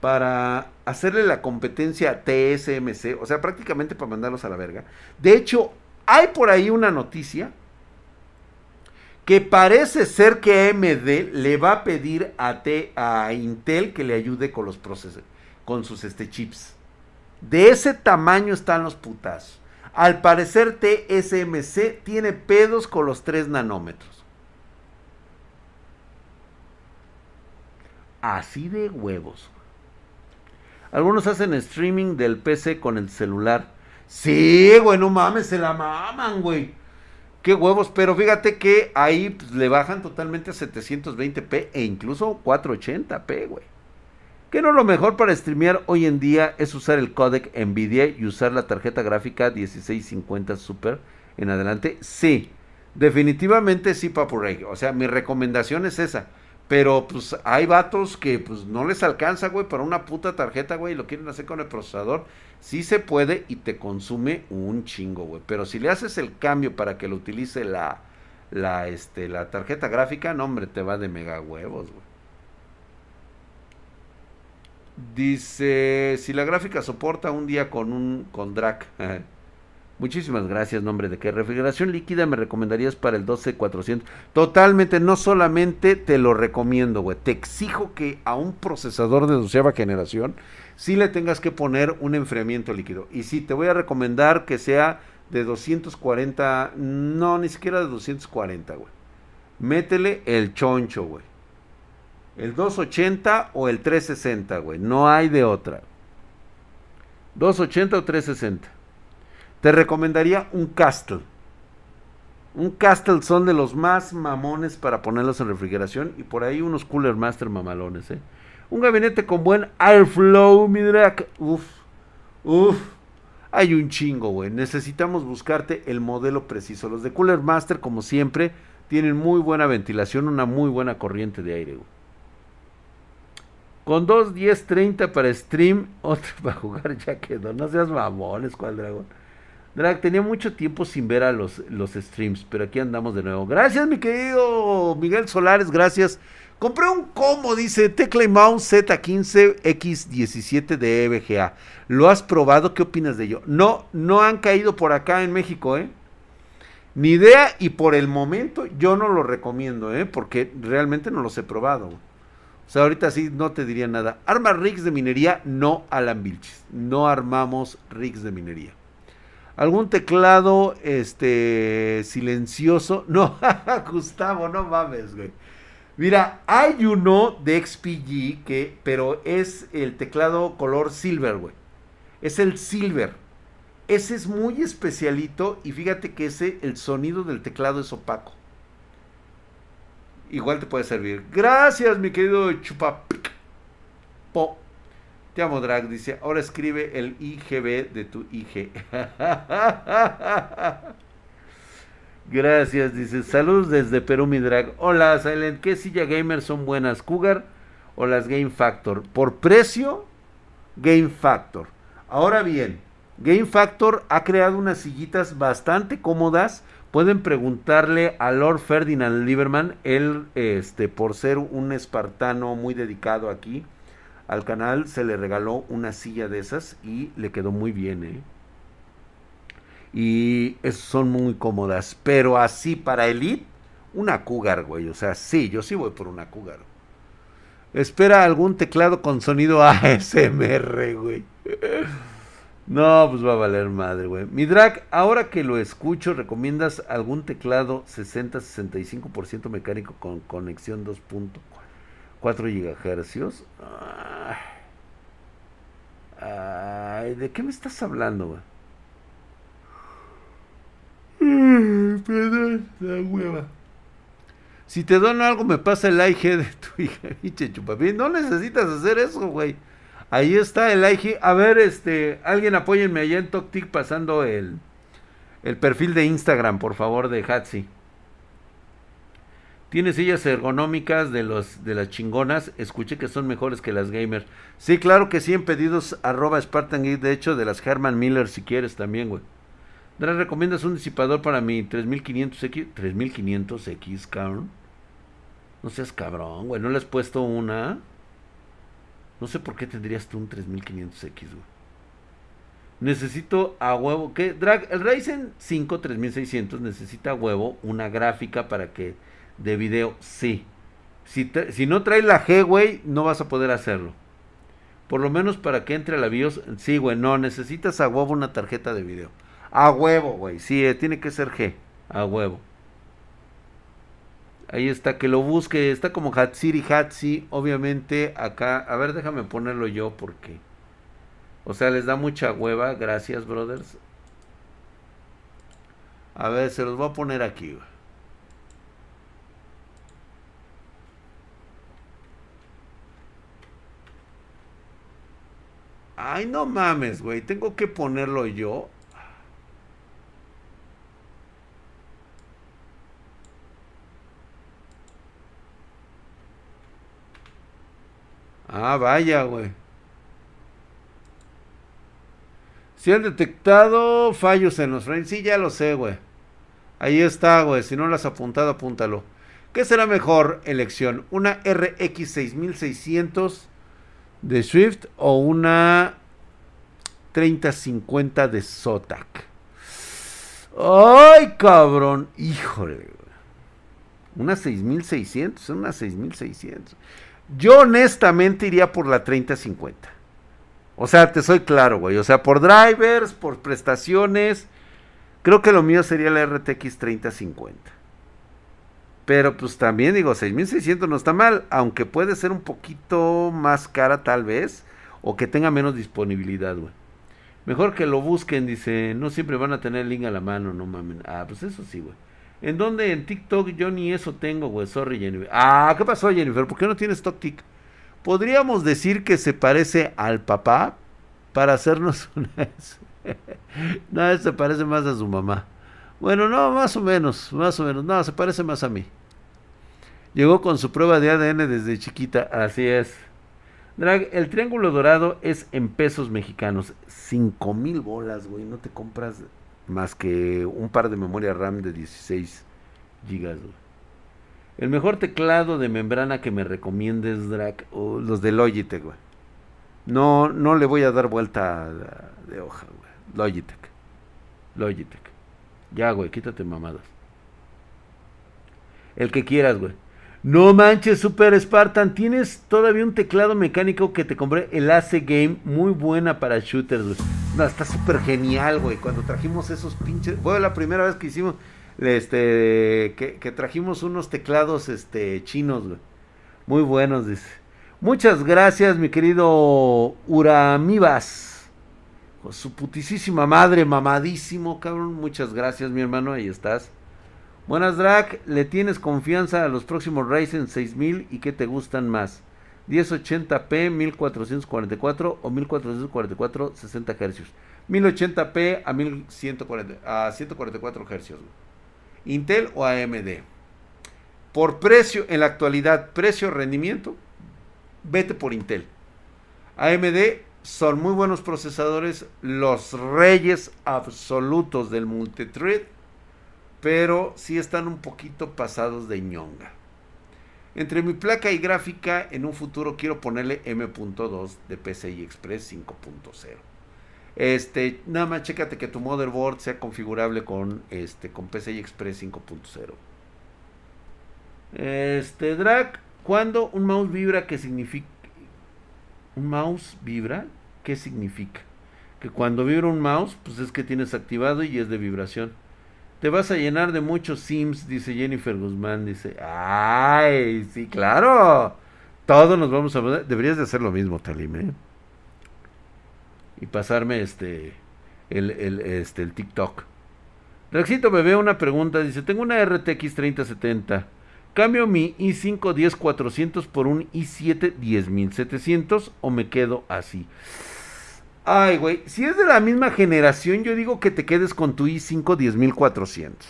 para hacerle la competencia a TSMC, o sea, prácticamente para mandarlos a la verga. De hecho, hay por ahí una noticia que parece ser que AMD le va a pedir a, T, a Intel que le ayude con los procesos, con sus este, chips. De ese tamaño están los putas. Al parecer TSMC tiene pedos con los 3 nanómetros. Así de huevos. Algunos hacen streaming del PC con el celular. Sí, güey, no mames, se la maman, güey. Qué huevos, pero fíjate que ahí pues, le bajan totalmente a 720p e incluso 480p, güey. Que no lo mejor para streamear hoy en día es usar el codec Nvidia y usar la tarjeta gráfica 1650 Super en adelante. Sí, definitivamente sí, Papu Rey. O sea, mi recomendación es esa. Pero pues hay vatos que pues no les alcanza, güey, para una puta tarjeta, güey, y lo quieren hacer con el procesador. Sí se puede y te consume un chingo, güey. Pero si le haces el cambio para que lo utilice la, la, este, la tarjeta gráfica, no, hombre, te va de mega huevos, güey. Dice, si la gráfica soporta un día con un con DRAC. Muchísimas gracias, nombre de qué refrigeración líquida me recomendarías para el 12400. Totalmente, no solamente te lo recomiendo, güey. Te exijo que a un procesador de doceava generación sí le tengas que poner un enfriamiento líquido. Y sí, te voy a recomendar que sea de 240, no, ni siquiera de 240, güey. Métele el choncho, güey. El 280 o el 360, güey. No hay de otra. 280 o 360. Te recomendaría un Castle. Un Castle son de los más mamones para ponerlos en refrigeración. Y por ahí unos Cooler Master mamalones, ¿eh? Un gabinete con buen airflow, mi drag. Uf, uf. Hay un chingo, güey. Necesitamos buscarte el modelo preciso. Los de Cooler Master, como siempre, tienen muy buena ventilación, una muy buena corriente de aire. Con 2, 10, 30 para stream, otro para jugar ya quedó. No seas mamones, cual dragón. Drag, tenía mucho tiempo sin ver a los, los streams, pero aquí andamos de nuevo. Gracias, mi querido Miguel Solares, gracias. Compré un combo, dice Tecla y Mouse Z15X17 de EVGA. ¿Lo has probado? ¿Qué opinas de ello? No, no han caído por acá en México, ¿eh? Ni idea y por el momento yo no lo recomiendo, ¿eh? Porque realmente no los he probado. O sea, ahorita sí no te diría nada. Arma rigs de minería, no Alan Vilches. No armamos rigs de minería. ¿Algún teclado este silencioso? No, Gustavo, no mames, güey. Mira, hay uno de XPG que, pero es el teclado color silver, güey. Es el silver. Ese es muy especialito y fíjate que ese, el sonido del teclado es opaco. Igual te puede servir. Gracias, mi querido Chupapic. Po. Te amo, Drag. Dice, ahora escribe el IGB de tu IG. Gracias, dice. Saludos desde Perú, mi drag. Hola, Silent. ¿Qué silla gamer son buenas? ¿Cougar o las Game Factor? Por precio, Game Factor. Ahora bien, Game Factor ha creado unas sillitas bastante cómodas. Pueden preguntarle a Lord Ferdinand Lieberman. Él, este, por ser un espartano muy dedicado aquí al canal, se le regaló una silla de esas y le quedó muy bien, ¿eh? Y son muy cómodas. Pero así para Elite, una Cougar, güey. O sea, sí, yo sí voy por una Cougar. Espera algún teclado con sonido ASMR, güey. No, pues va a valer madre, güey. Mi drag, ahora que lo escucho, ¿recomiendas algún teclado 60-65% mecánico con conexión 2.4 GHz? Ay, ¿de qué me estás hablando, güey? Perdón, la hueva. Si te dono algo, me pasa el IG de tu hija, pinche chupapín. No necesitas hacer eso, güey. Ahí está el IG. A ver, este, alguien apóyenme allá en TokTik pasando el, el perfil de Instagram, por favor, de Hatsi. Tiene sillas ergonómicas de los de las chingonas. Escuché que son mejores que las gamers. Sí, claro que sí, en pedidos arroba Spartan de hecho, de las Herman Miller si quieres también, güey. Dra, ¿recomiendas un disipador para mi 3500X? 3500X, cabrón. No seas cabrón, güey. ¿No le has puesto una? No sé por qué tendrías tú un 3500X, güey. Necesito a huevo. ¿Qué? Drag, el Ryzen 5 3600 necesita a huevo una gráfica para que. De video. Sí. Si, si no trae la G, güey, no vas a poder hacerlo. Por lo menos para que entre la BIOS. Sí, güey, no. Necesitas a huevo una tarjeta de video. A huevo, güey. Sí, eh, tiene que ser G. A huevo. Ahí está, que lo busque. Está como Hatsiri Hatsi. Obviamente acá. A ver, déjame ponerlo yo porque. O sea, les da mucha hueva. Gracias, brothers. A ver, se los voy a poner aquí, Ay, no mames, güey. Tengo que ponerlo yo. Ah, vaya, güey. Si han detectado fallos en los frames, sí, ya lo sé, güey. Ahí está, güey. Si no lo has apuntado, apúntalo. ¿Qué será mejor elección? ¿Una RX 6600 de Swift o una 3050 de Zotac? ¡Ay, cabrón! Híjole. Una 6600, una 6600. Yo honestamente iría por la 3050. O sea, te soy claro, güey. O sea, por drivers, por prestaciones. Creo que lo mío sería la RTX 3050. Pero pues también digo, 6600 no está mal. Aunque puede ser un poquito más cara tal vez. O que tenga menos disponibilidad, güey. Mejor que lo busquen, dice. No siempre van a tener el link a la mano, no mames. Ah, pues eso sí, güey. ¿En dónde? En TikTok yo ni eso tengo, güey. Sorry, Jennifer. Ah, ¿qué pasó, Jennifer? ¿Por qué no tienes TokTik? Podríamos decir que se parece al papá para hacernos una... no, se parece más a su mamá. Bueno, no, más o menos, más o menos. No, se parece más a mí. Llegó con su prueba de ADN desde chiquita, así es. Drag, el triángulo dorado es en pesos mexicanos. Cinco mil bolas, güey. No te compras más que un par de memoria RAM de 16 gigas. El mejor teclado de membrana que me recomiendes, Drac, o los de Logitech, güey. No, no le voy a dar vuelta de hoja, güey. Logitech. Logitech. Ya, güey, quítate mamadas. El que quieras, güey. No manches, Super Spartan. Tienes todavía un teclado mecánico que te compré, el AC Game. Muy buena para shooters, güey. No, está súper genial, güey. Cuando trajimos esos pinches. Fue la primera vez que hicimos. Este. Que, trajimos unos teclados este, chinos, güey. Muy buenos, dice. Muchas gracias, mi querido Uramibas. Con su putisísima madre, mamadísimo, cabrón. Muchas gracias, mi hermano. Ahí estás. Buenas, Drac. ¿Le tienes confianza a los próximos Ryzen 6000 y qué te gustan más? 1080p 1444 o 1444 60 Hz. 1080p a, 1140, a 144 Hz. Intel o AMD. Por precio, en la actualidad, precio-rendimiento, vete por Intel. AMD son muy buenos procesadores, los reyes absolutos del multithread pero sí están un poquito pasados de ñonga. Entre mi placa y gráfica, en un futuro quiero ponerle M.2 de PCI Express 5.0. Este, nada más chécate que tu motherboard sea configurable con este con PCI Express 5.0. Este, Drag, cuando un mouse vibra, ¿qué significa? ¿Un mouse vibra? ¿Qué significa? Que cuando vibra un mouse, pues es que tienes activado y es de vibración. Te vas a llenar de muchos Sims, dice Jennifer Guzmán. Dice, ay, sí, claro. Todos nos vamos a... Deberías de hacer lo mismo, Talim, ¿eh? Y pasarme este... El, el, este, el TikTok. Draxito Bebé, una pregunta. Dice, tengo una RTX 3070. ¿Cambio mi i5 10400 por un i7 10700 o me quedo así? Ay, güey, si es de la misma generación, yo digo que te quedes con tu i5 10400.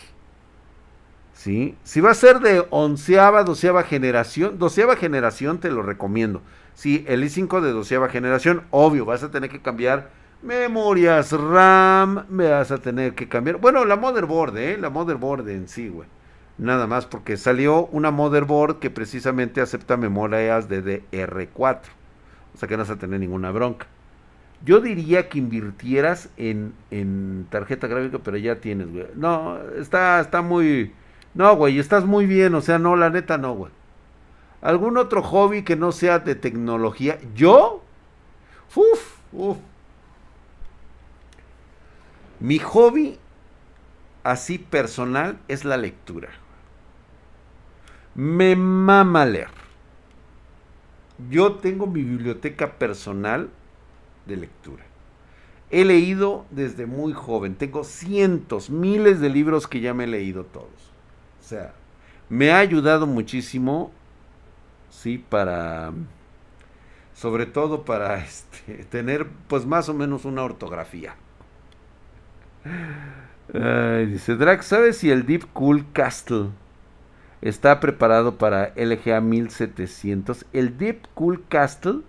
¿Sí? Si va a ser de onceava, doceava generación, doceava generación te lo recomiendo. Sí, el i5 de doceava generación, obvio, vas a tener que cambiar memorias RAM, me vas a tener que cambiar, bueno, la motherboard, ¿eh? La motherboard en sí, güey. Nada más porque salió una motherboard que precisamente acepta memorias DDR4. O sea que no vas a tener ninguna bronca. Yo diría que invirtieras en, en tarjeta gráfica, pero ya tienes, güey. No, está, está muy... No, güey, estás muy bien, o sea, no, la neta no, güey. ¿Algún otro hobby que no sea de tecnología? ¿Yo? Uf, uf. Mi hobby, así personal, es la lectura. Me mama leer. Yo tengo mi biblioteca personal de lectura. He leído desde muy joven, tengo cientos, miles de libros que ya me he leído todos. O sea, me ha ayudado muchísimo, sí, para, sobre todo para este, tener pues más o menos una ortografía. dice Drax, ¿sabes si el Deep Cool Castle está preparado para LGA 1700? El Deep Cool Castle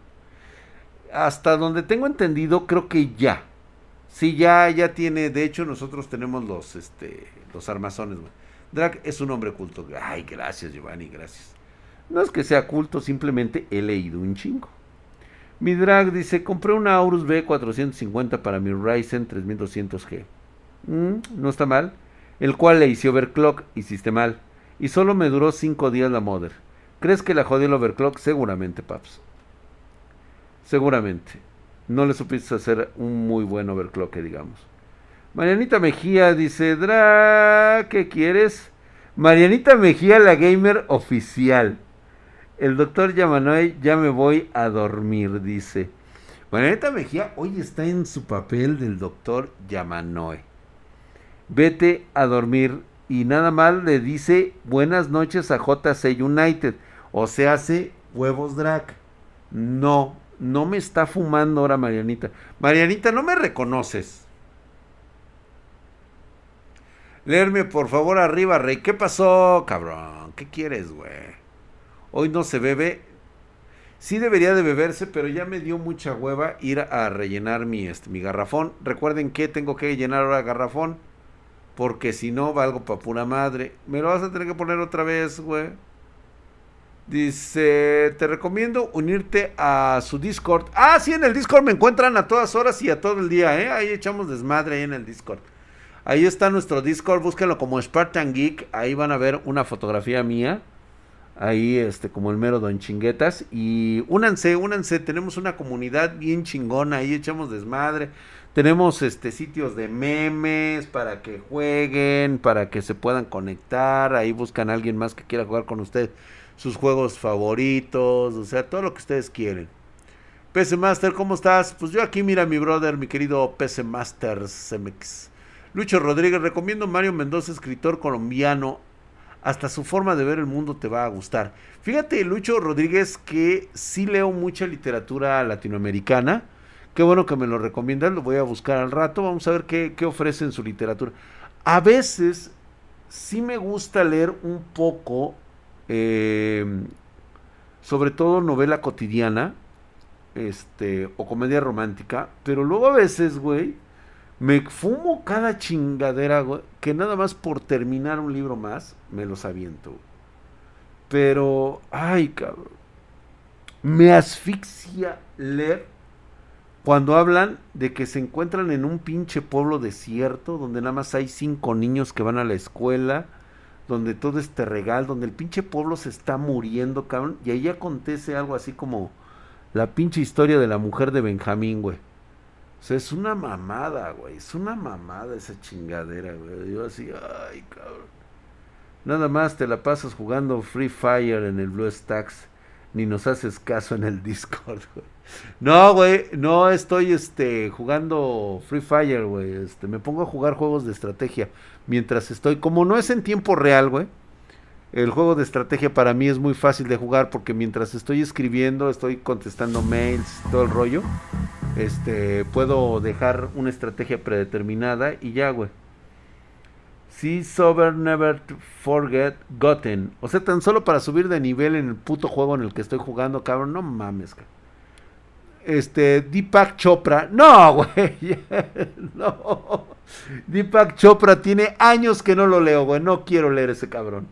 hasta donde tengo entendido, creo que ya. Sí, ya, ya tiene. De hecho, nosotros tenemos los, este, los armazones. Drag es un hombre culto. Ay, gracias, Giovanni, gracias. No es que sea culto, simplemente he leído un chingo. Mi drag dice: Compré una Aurus B450 para mi Ryzen 3200G. Mm, no está mal. El cual le hice overclock, hiciste mal. Y solo me duró 5 días la mother. ¿Crees que la jodió el overclock? Seguramente, paps. Seguramente. No le supiste hacer un muy buen overclock, digamos. Marianita Mejía dice, Dra, ¿qué quieres? Marianita Mejía, la gamer oficial. El doctor Yamanoy, ya me voy a dormir, dice. Marianita Mejía hoy está en su papel del doctor Yamanoy. Vete a dormir y nada más le dice buenas noches a JC United. O se hace huevos drag. No no me está fumando ahora Marianita. Marianita, no me reconoces. Leerme por favor arriba, Rey. ¿Qué pasó, cabrón? ¿Qué quieres, güey? Hoy no se bebe. Sí debería de beberse, pero ya me dio mucha hueva ir a rellenar mi, este, mi garrafón. Recuerden que tengo que llenar ahora garrafón. Porque si no, valgo pa' pura madre. Me lo vas a tener que poner otra vez, güey. Dice, te recomiendo unirte a su Discord. Ah, sí, en el Discord me encuentran a todas horas y a todo el día, ¿eh? Ahí echamos desmadre ahí en el Discord. Ahí está nuestro Discord, búsquenlo como Spartan Geek. Ahí van a ver una fotografía mía. Ahí, este, como el mero Don Chinguetas. Y únanse, únanse. Tenemos una comunidad bien chingona. Ahí echamos desmadre. Tenemos este sitios de memes para que jueguen, para que se puedan conectar. Ahí buscan a alguien más que quiera jugar con ustedes sus juegos favoritos, o sea, todo lo que ustedes quieren. PC Master, ¿cómo estás? Pues yo aquí, mira, mi brother, mi querido PC Master CMX. Lucho Rodríguez, recomiendo Mario Mendoza, escritor colombiano. Hasta su forma de ver el mundo te va a gustar. Fíjate, Lucho Rodríguez, que sí leo mucha literatura latinoamericana. Qué bueno que me lo recomiendan, lo voy a buscar al rato. Vamos a ver qué, qué ofrece en su literatura. A veces sí me gusta leer un poco eh, sobre todo novela cotidiana, este, o comedia romántica, pero luego a veces, güey, me fumo cada chingadera, que nada más por terminar un libro más, me los aviento. Pero, ay, cabrón, me asfixia leer cuando hablan de que se encuentran en un pinche pueblo desierto, donde nada más hay cinco niños que van a la escuela, donde todo este regal, donde el pinche pueblo se está muriendo, cabrón, y ahí acontece algo así como la pinche historia de la mujer de Benjamín, güey. O sea, es una mamada, güey, es una mamada esa chingadera, güey. Yo así, ay, cabrón. Nada más te la pasas jugando Free Fire en el Blue Stacks, ni nos haces caso en el Discord, güey. No, güey, no estoy este jugando Free Fire, güey. Este, me pongo a jugar juegos de estrategia mientras estoy, como no es en tiempo real, güey. El juego de estrategia para mí es muy fácil de jugar porque mientras estoy escribiendo, estoy contestando mails, todo el rollo. Este, puedo dejar una estrategia predeterminada y ya, güey. See sober never forget gotten. O sea, tan solo para subir de nivel en el puto juego en el que estoy jugando, cabrón, no mames, cabrón este, Deepak Chopra. No, güey. no. Deepak Chopra tiene años que no lo leo, güey. No quiero leer ese cabrón.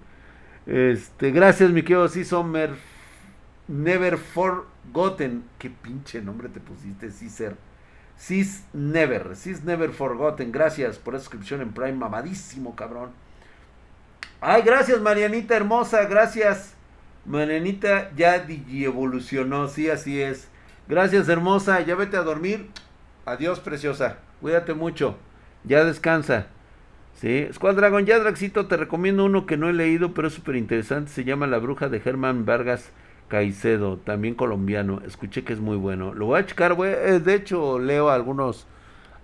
Este, gracias, mi querido Cisomer. Never Forgotten. Qué pinche nombre te pusiste, Ciser. Cis Never. Cis Never Forgotten. Gracias por la suscripción en Prime. Mamadísimo, cabrón. Ay, gracias, Marianita hermosa. Gracias. Marianita ya evolucionó. Sí, así es. Gracias, hermosa. Ya vete a dormir. Adiós, preciosa. Cuídate mucho. Ya descansa. Sí. Squad Dragon, ya Draxito, te recomiendo uno que no he leído, pero es súper interesante. Se llama La Bruja de Germán Vargas Caicedo, también colombiano. Escuché que es muy bueno. Lo voy a checar, güey. Eh, de hecho, leo algunos,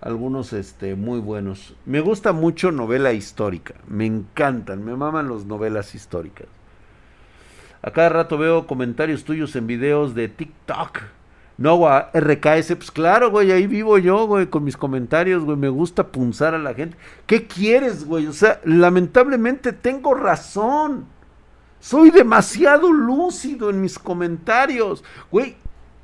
algunos, este, muy buenos. Me gusta mucho novela histórica. Me encantan, me maman las novelas históricas. A cada rato veo comentarios tuyos en videos de TikTok. No, RKS, pues claro, güey, ahí vivo yo, güey, con mis comentarios, güey, me gusta punzar a la gente. ¿Qué quieres, güey? O sea, lamentablemente tengo razón. Soy demasiado lúcido en mis comentarios. Güey,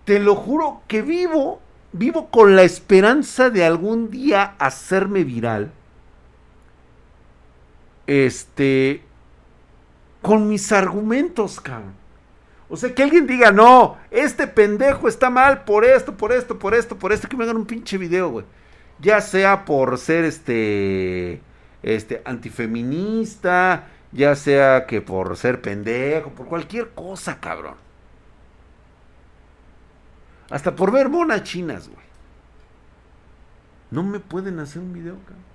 te lo juro que vivo, vivo con la esperanza de algún día hacerme viral. Este, con mis argumentos, cabrón. O sea, que alguien diga, no, este pendejo está mal por esto, por esto, por esto, por esto, que me hagan un pinche video, güey. Ya sea por ser este, este, antifeminista, ya sea que por ser pendejo, por cualquier cosa, cabrón. Hasta por ver monas chinas, güey. No me pueden hacer un video, cabrón.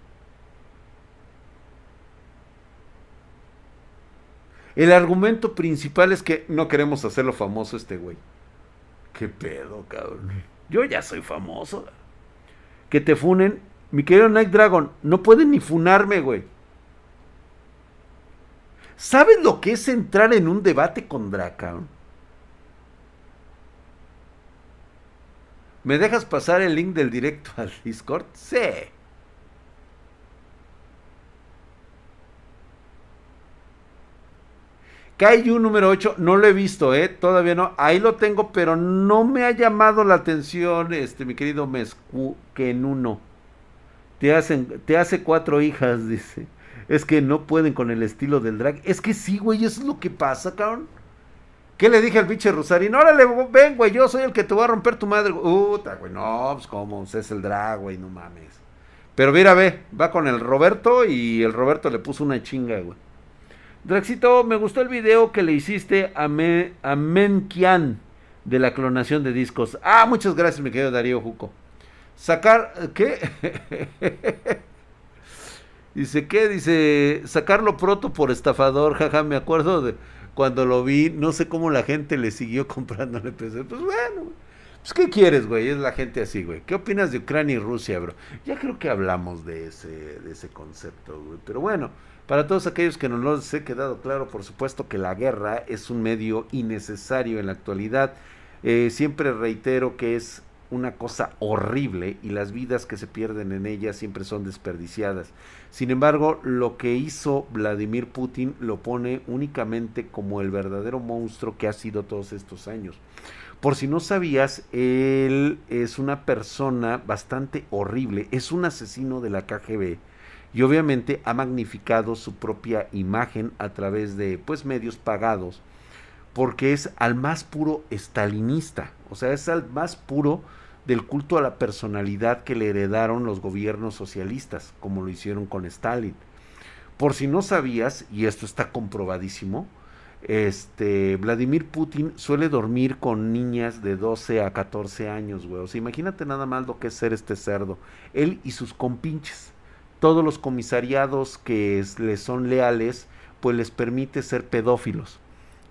El argumento principal es que no queremos hacerlo famoso este güey. ¿Qué pedo, cabrón? Yo ya soy famoso. Que te funen. Mi querido Night Dragon, no pueden ni funarme, güey. ¿Sabes lo que es entrar en un debate con Draca? ¿Me dejas pasar el link del directo al Discord? Sí. Kaiju número 8, no lo he visto, ¿eh? Todavía no. Ahí lo tengo, pero no me ha llamado la atención, este, mi querido Mescu, que en uno. Te, hacen, te hace cuatro hijas, dice. Es que no pueden con el estilo del drag. Es que sí, güey, eso es lo que pasa, cabrón. ¿Qué le dije al pinche Rusarín? Órale, ven, güey, yo soy el que te voy a romper tu madre. Puta, güey, no, pues cómo, es el drag, güey, no mames. Pero mira, ve, va con el Roberto y el Roberto le puso una chinga, güey. Draxito, me gustó el video que le hiciste a, Me, a Menkian de la clonación de discos. Ah, muchas gracias, mi querido Darío Juco. Sacar, ¿qué? Dice, ¿qué? Dice, sacarlo pronto por estafador, jaja, me acuerdo de cuando lo vi, no sé cómo la gente le siguió comprando el PC. Pues bueno, pues ¿qué quieres, güey? Es la gente así, güey. ¿Qué opinas de Ucrania y Rusia, bro? Ya creo que hablamos de ese, de ese concepto, güey. Pero bueno, para todos aquellos que no nos he quedado claro, por supuesto que la guerra es un medio innecesario en la actualidad. Eh, siempre reitero que es una cosa horrible y las vidas que se pierden en ella siempre son desperdiciadas. Sin embargo, lo que hizo Vladimir Putin lo pone únicamente como el verdadero monstruo que ha sido todos estos años. Por si no sabías, él es una persona bastante horrible, es un asesino de la KGB y obviamente ha magnificado su propia imagen a través de pues medios pagados porque es al más puro estalinista, o sea, es al más puro del culto a la personalidad que le heredaron los gobiernos socialistas, como lo hicieron con Stalin. Por si no sabías, y esto está comprobadísimo, este Vladimir Putin suele dormir con niñas de 12 a 14 años, güey. O sea, imagínate nada más lo que es ser este cerdo. Él y sus compinches. Todos los comisariados que le son leales, pues les permite ser pedófilos.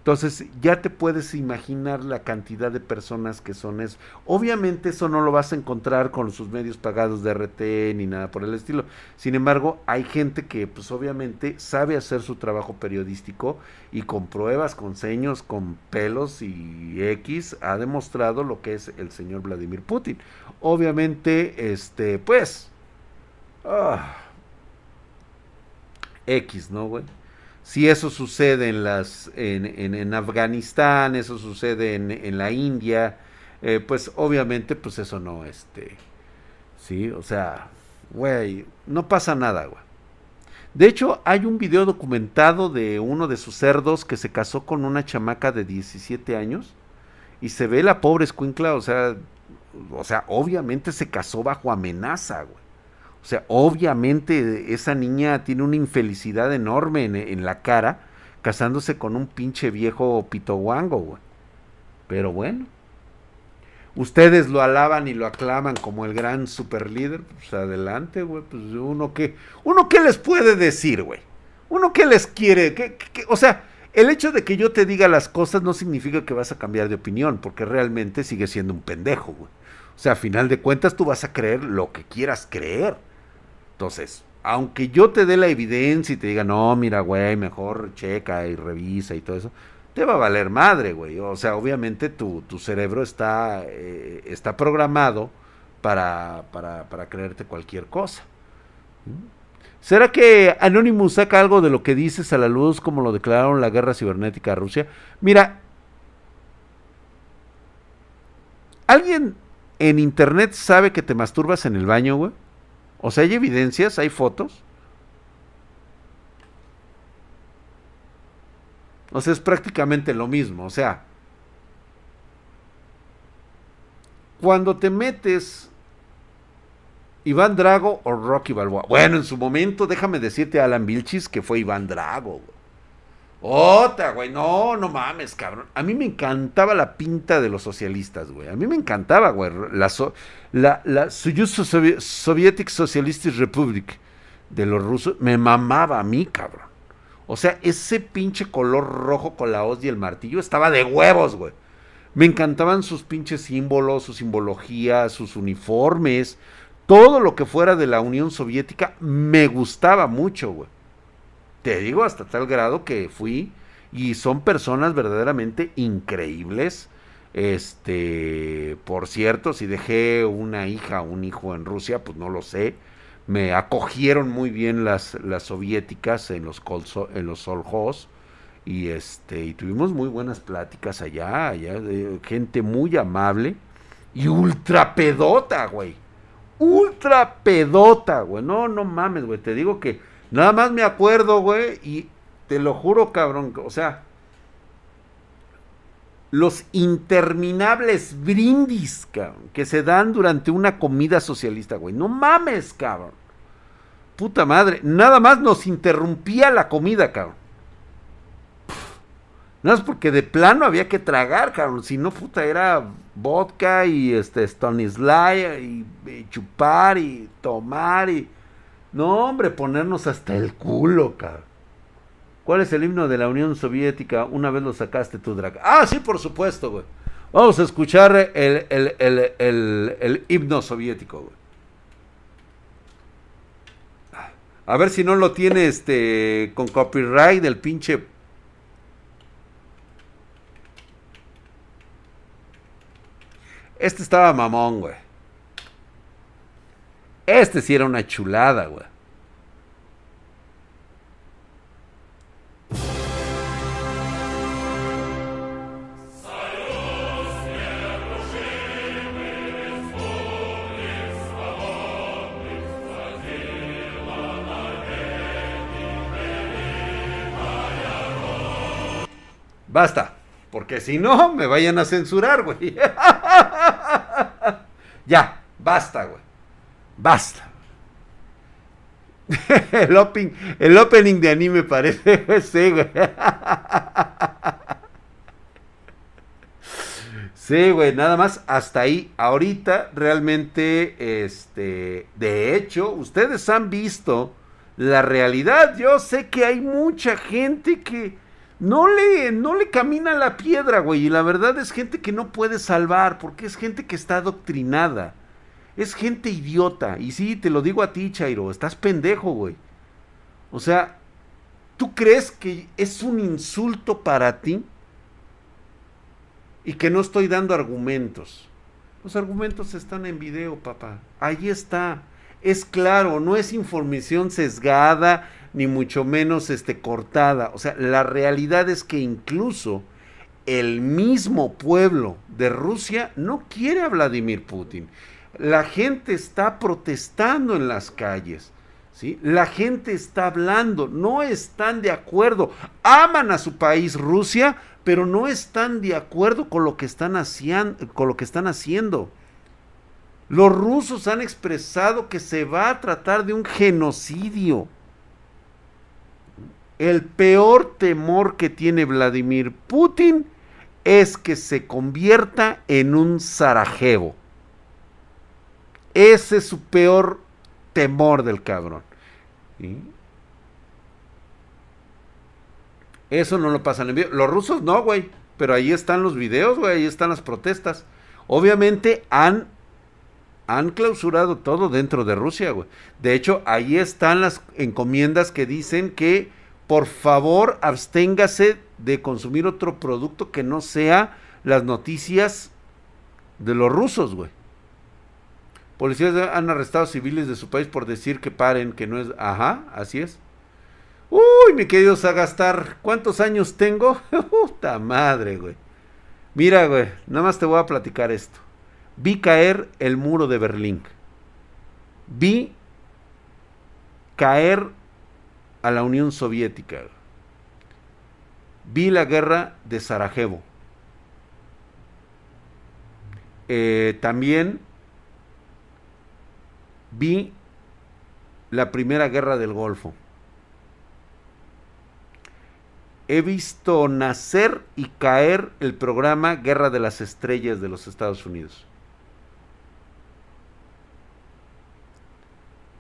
Entonces ya te puedes imaginar la cantidad de personas que son eso. Obviamente eso no lo vas a encontrar con sus medios pagados de RT ni nada por el estilo. Sin embargo, hay gente que pues obviamente sabe hacer su trabajo periodístico y con pruebas, con seños, con pelos y X ha demostrado lo que es el señor Vladimir Putin. Obviamente, este, pues... Ah, X, ¿no, güey? Si eso sucede en las en, en, Afganistán eso sucede en, en la India eh, pues obviamente pues eso no este sí o sea güey no pasa nada güey. De hecho hay un video documentado de uno de sus cerdos que se casó con una chamaca de 17 años y se ve la pobre escuincla o sea o sea obviamente se casó bajo amenaza güey o sea, obviamente esa niña tiene una infelicidad enorme en, la cara casándose con un pinche viejo pitoguango, güey. Pero bueno. Ustedes lo alaban y lo aclaman como el gran super líder, pues adelante, güey. Pues uno que, uno qué les puede decir, güey. Uno qué les quiere, ¿Qué, o sea, el hecho de que yo te diga las cosas no significa que vas a cambiar de opinión, porque realmente sigue siendo un pendejo, güey. O sea, a final de cuentas tú vas a creer lo que quieras creer. Entonces, aunque yo te dé la evidencia y te diga, no, mira, güey, mejor checa y revisa y todo eso, te va a valer madre, güey. O sea, obviamente tu, tu cerebro está, eh, está programado para, para, para creerte cualquier cosa. ¿Será que Anonymous saca algo de lo que dices a la luz como lo declararon la guerra cibernética a Rusia? Mira, ¿alguien en internet sabe que te masturbas en el baño, güey? O sea, hay evidencias, hay fotos. O sea, es prácticamente lo mismo. O sea, cuando te metes Iván Drago o Rocky Balboa. Bueno, en su momento, déjame decirte Alan Vilchis que fue Iván Drago. Otra, güey. No, no mames, cabrón. A mí me encantaba la pinta de los socialistas, güey. A mí me encantaba, güey. La, la, la Soviet Socialist Republic de los rusos me mamaba a mí, cabrón. O sea, ese pinche color rojo con la hoz y el martillo estaba de huevos, güey. Me encantaban sus pinches símbolos, su simbología, sus uniformes. Todo lo que fuera de la Unión Soviética me gustaba mucho, güey. Te digo hasta tal grado que fui y son personas verdaderamente increíbles. Este, por cierto, si dejé una hija o un hijo en Rusia, pues no lo sé. Me acogieron muy bien las, las soviéticas en los, en los y este y tuvimos muy buenas pláticas allá, allá gente muy amable y ultra pedota, güey. Ultra pedota, güey. No, no mames, güey. Te digo que Nada más me acuerdo, güey, y te lo juro, cabrón, o sea, los interminables brindis, cabrón, que se dan durante una comida socialista, güey. No mames, cabrón. Puta madre, nada más nos interrumpía la comida, cabrón. Nada más porque de plano había que tragar, cabrón. Si no, puta, era vodka y este Stony y, y chupar y tomar y... No, hombre, ponernos hasta el culo, cabrón. ¿Cuál es el himno de la Unión Soviética? Una vez lo sacaste tú, Drag. Ah, sí, por supuesto, güey. Vamos a escuchar el, el, el, el himno soviético, güey. A ver si no lo tiene este con copyright del pinche. Este estaba mamón, güey. Este sí era una chulada, güey. Basta. Porque si no, me vayan a censurar, güey. ya, basta, güey. Basta. el, opening, el opening de anime parece, sí, güey. Sí, güey, nada más hasta ahí. Ahorita realmente, este, de hecho, ustedes han visto la realidad. Yo sé que hay mucha gente que no le, no le camina la piedra, güey. Y la verdad es gente que no puede salvar, porque es gente que está adoctrinada. Es gente idiota. Y sí, te lo digo a ti, Chairo, estás pendejo, güey. O sea, ¿tú crees que es un insulto para ti? Y que no estoy dando argumentos. Los argumentos están en video, papá. Ahí está. Es claro, no es información sesgada, ni mucho menos este, cortada. O sea, la realidad es que incluso el mismo pueblo de Rusia no quiere a Vladimir Putin. La gente está protestando en las calles. ¿sí? La gente está hablando, no están de acuerdo. Aman a su país Rusia, pero no están de acuerdo con lo que están haciendo. Los rusos han expresado que se va a tratar de un genocidio. El peor temor que tiene Vladimir Putin es que se convierta en un Sarajevo. Ese es su peor temor del cabrón. Eso no lo pasan en vivo. Los rusos no, güey. Pero ahí están los videos, güey. Ahí están las protestas. Obviamente han, han clausurado todo dentro de Rusia, güey. De hecho, ahí están las encomiendas que dicen que por favor absténgase de consumir otro producto que no sea las noticias de los rusos, güey. Policías han arrestado civiles de su país por decir que paren, que no es... Ajá, así es. Uy, mi querido Sagastar, ¿cuántos años tengo? Puta madre, güey. Mira, güey, nada más te voy a platicar esto. Vi caer el muro de Berlín. Vi caer a la Unión Soviética. Vi la guerra de Sarajevo. Eh, también vi la primera guerra del Golfo. He visto nacer y caer el programa Guerra de las Estrellas de los Estados Unidos.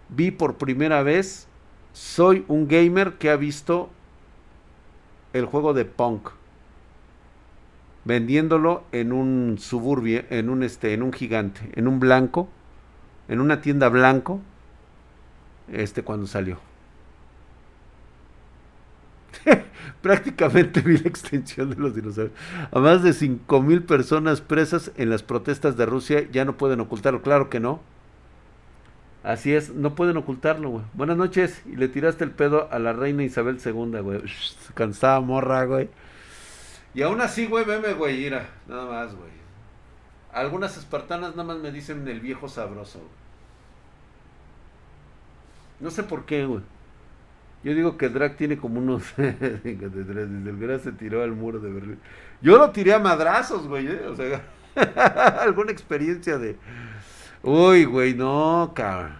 Vi por primera vez soy un gamer que ha visto el juego de Punk vendiéndolo en un suburbio, en un este, en un gigante, en un blanco, en una tienda blanco, este cuando salió. Prácticamente vi la extensión de los dinosaurios. A más de 5 mil personas presas en las protestas de Rusia ya no pueden ocultarlo. Claro que no. Así es, no pueden ocultarlo, güey. Buenas noches. Y le tiraste el pedo a la reina Isabel II, güey. Cansada morra, güey. Y aún así, güey, veme, güey, mira. Nada más, güey. Algunas espartanas nada más me dicen el viejo sabroso. No sé por qué, güey. Yo digo que el drag tiene como unos 53. Desde el Gras se tiró al muro de Berlín. Yo lo tiré a madrazos, güey. ¿eh? O sea, alguna experiencia de. Uy, güey, no, cabrón.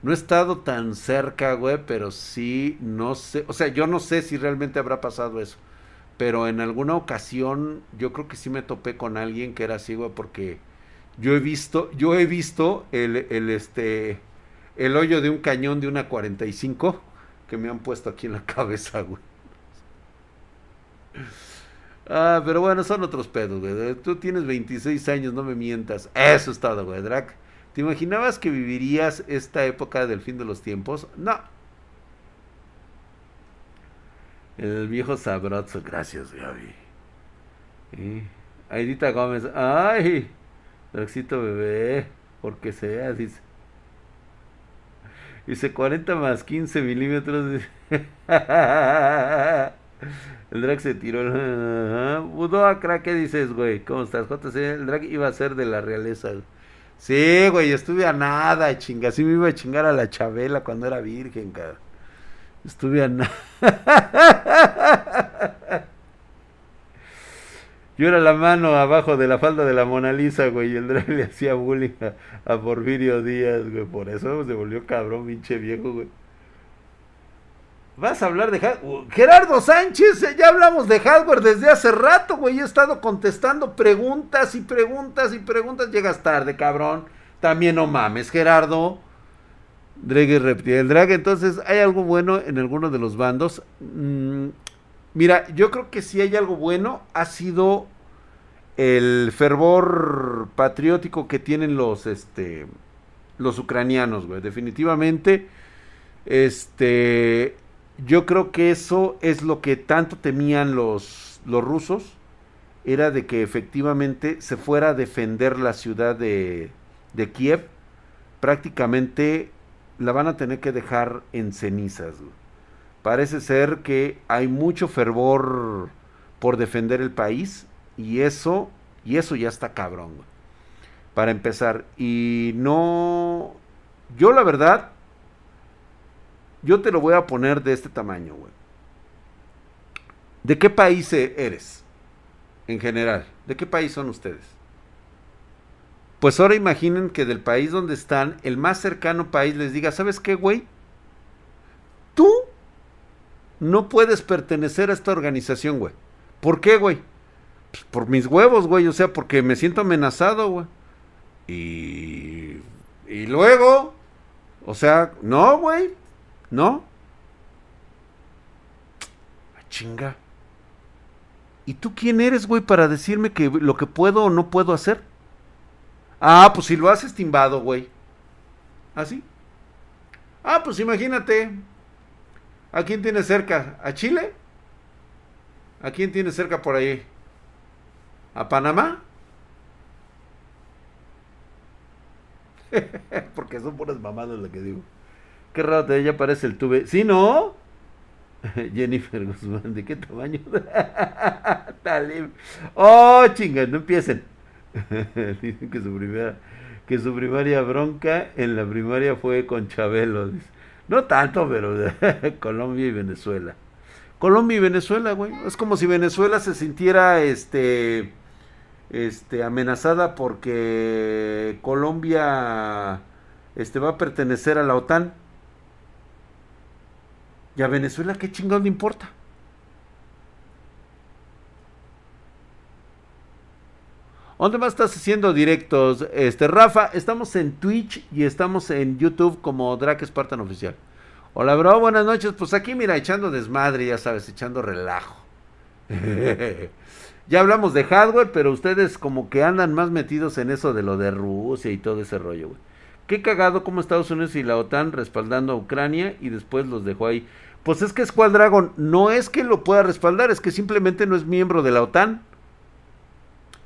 No he estado tan cerca, güey, pero sí, no sé. O sea, yo no sé si realmente habrá pasado eso. Pero en alguna ocasión, yo creo que sí me topé con alguien que era güey, porque yo he visto, yo he visto el, el, este, el hoyo de un cañón de una 45 que me han puesto aquí en la cabeza, güey. Ah, pero bueno, son otros pedos, güey. Tú tienes 26 años, no me mientas. Eso es todo, güey. Drac, ¿te imaginabas que vivirías esta época del fin de los tiempos? No. El viejo sabroso, gracias, Gaby. ¿Eh? Aidita Gómez, ay, Draxito bebé, porque sea, dice. Dice 40 más 15 milímetros. el drag se tiró. Budoa, crack, ¿qué dices, güey? ¿Cómo estás? JC, el drag iba a ser de la realeza. Sí, güey, estuve a nada, chinga. Sí me iba a chingar a la Chabela cuando era virgen, cara. Estuve a nada. Yo era la mano abajo de la falda de la Mona Lisa, güey, y el drag le hacía bullying a, Porfirio Díaz, güey. Por eso se volvió cabrón, pinche viejo, güey. Vas a hablar de hardware. Gerardo Sánchez, eh, ya hablamos de hardware desde hace rato, güey. He estado contestando preguntas y preguntas y preguntas. Llegas tarde, cabrón. También no mames, Gerardo. Drag reptil. El drag, entonces, ¿hay algo bueno en alguno de los bandos? Mm, Mira, yo creo que si hay algo bueno, ha sido el fervor patriótico que tienen los, este, los ucranianos, güey. Definitivamente, este, yo creo que eso es lo que tanto temían los, los rusos, era de que efectivamente se fuera a defender la ciudad de, de Kiev. Prácticamente la van a tener que dejar en cenizas, parece ser que hay mucho fervor por defender el país y eso y eso ya está cabrón güey. para empezar y no yo la verdad yo te lo voy a poner de este tamaño güey. De qué país eres en general de qué país son ustedes pues ahora imaginen que del país donde están el más cercano país les diga sabes qué güey tú no puedes pertenecer a esta organización, güey. ¿Por qué, güey? Pues por mis huevos, güey. O sea, porque me siento amenazado, güey. Y. Y luego. O sea, no, güey. No. Ah, chinga. ¿Y tú quién eres, güey, para decirme que lo que puedo o no puedo hacer? Ah, pues si lo haces timbado, güey. ¿Así? ¿Ah, ah, pues imagínate. ¿A quién tiene cerca? ¿A Chile? ¿A quién tiene cerca por ahí? ¿A Panamá? Porque son puras mamadas lo que digo. Qué raro te ella parece el tube. ¿Sí, no? Jennifer Guzmán, ¿de qué tamaño? oh, chinga, no empiecen. Dicen que su primera, que su primaria bronca en la primaria fue con Chabelo. No tanto, pero Colombia y Venezuela. Colombia y Venezuela, güey. Es como si Venezuela se sintiera este este amenazada porque Colombia este va a pertenecer a la OTAN. ¿Y a Venezuela qué chingón le importa? ¿Dónde más estás haciendo directos? Este, Rafa, estamos en Twitch y estamos en YouTube como Drake Spartan Oficial. Hola, bro, buenas noches. Pues aquí, mira, echando desmadre, ya sabes, echando relajo. ya hablamos de hardware, pero ustedes como que andan más metidos en eso de lo de Rusia y todo ese rollo, güey. Qué cagado como Estados Unidos y la OTAN respaldando a Ucrania y después los dejó ahí. Pues es que Squad Dragon no es que lo pueda respaldar, es que simplemente no es miembro de la OTAN.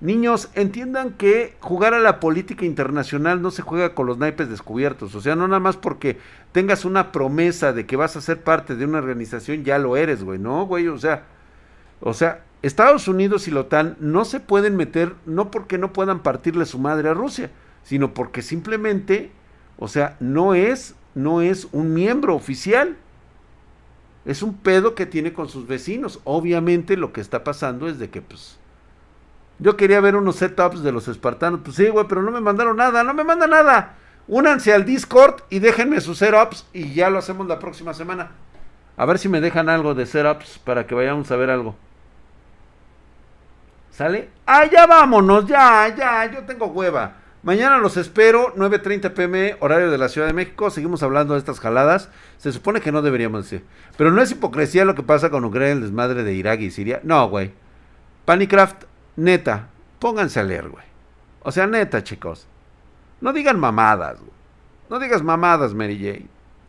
Niños, entiendan que jugar a la política internacional no se juega con los naipes descubiertos. O sea, no nada más porque tengas una promesa de que vas a ser parte de una organización, ya lo eres, güey. No, güey, o sea, o sea, Estados Unidos y la OTAN no se pueden meter, no porque no puedan partirle su madre a Rusia, sino porque simplemente, o sea, no es, no es un miembro oficial. Es un pedo que tiene con sus vecinos. Obviamente lo que está pasando es de que, pues, yo quería ver unos setups de los espartanos. Pues sí, güey, pero no me mandaron nada, no me manda nada. Únanse al Discord y déjenme sus setups y ya lo hacemos la próxima semana. A ver si me dejan algo de setups para que vayamos a ver algo. ¿Sale? Ah, ya vámonos, ya, ya, yo tengo hueva. Mañana los espero, 9.30 pm, horario de la Ciudad de México. Seguimos hablando de estas jaladas. Se supone que no deberíamos decir. Pero no es hipocresía lo que pasa con Ucrania, el desmadre de Irak y Siria. No, güey. Panicraft, neta, pónganse a leer, güey. O sea, neta, chicos. No digan mamadas, güey. No digas mamadas, Mary Jane.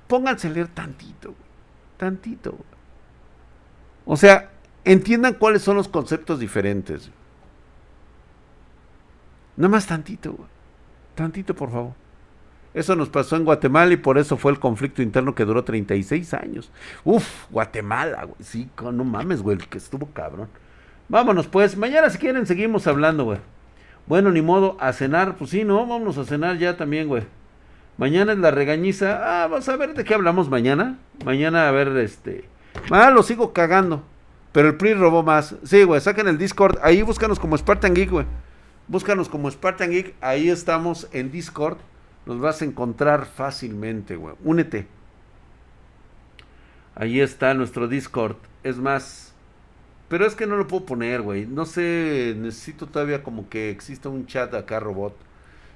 Pónganse a leer tantito, güey. Tantito, güey. O sea, entiendan cuáles son los conceptos diferentes. Nada más tantito, güey. Tantito, por favor. Eso nos pasó en Guatemala y por eso fue el conflicto interno que duró 36 años. Uf, Guatemala, güey. Sí, no mames, güey, que estuvo cabrón. Vámonos, pues. Mañana, si quieren, seguimos hablando, güey. Bueno, ni modo, a cenar. Pues sí, no, vámonos a cenar ya también, güey. Mañana es la regañiza. Ah, vamos a ver de qué hablamos mañana. Mañana, a ver, este. Ah, lo sigo cagando. Pero el PRI robó más. Sí, güey, saquen el Discord. Ahí búscanos como Spartan Geek, güey. Búscanos como Spartan Geek. Ahí estamos en Discord. Nos vas a encontrar fácilmente, güey. Únete. Ahí está nuestro Discord. Es más. Pero es que no lo puedo poner, güey. No sé. Necesito todavía como que exista un chat acá robot.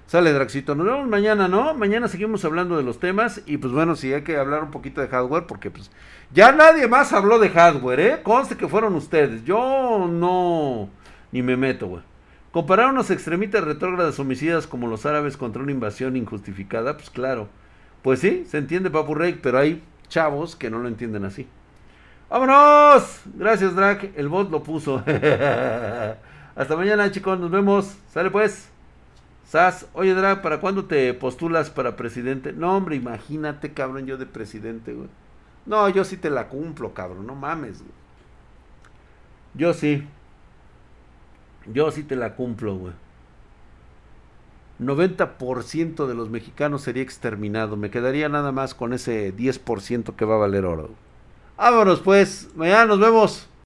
Sale Draxito, nos vemos mañana, ¿no? Mañana seguimos hablando de los temas y pues bueno, si hay que hablar un poquito de hardware porque pues ya nadie más habló de hardware, ¿eh? Conste que fueron ustedes, yo no, ni me meto, güey. Comparar unos extremitas retrógradas homicidas como los árabes contra una invasión injustificada, pues claro. Pues sí, se entiende Papu Rey, pero hay chavos que no lo entienden así. ¡Vámonos! Gracias, Drac. El bot lo puso. Hasta mañana, chicos. Nos vemos. Sale pues. Sas, oye Drag, ¿para cuándo te postulas para presidente? No, hombre, imagínate, cabrón, yo de presidente, güey. No, yo sí te la cumplo, cabrón, no mames, güey. Yo sí. Yo sí te la cumplo, güey. 90% de los mexicanos sería exterminado. Me quedaría nada más con ese 10% que va a valer oro. Vámonos pues. Mañana nos vemos.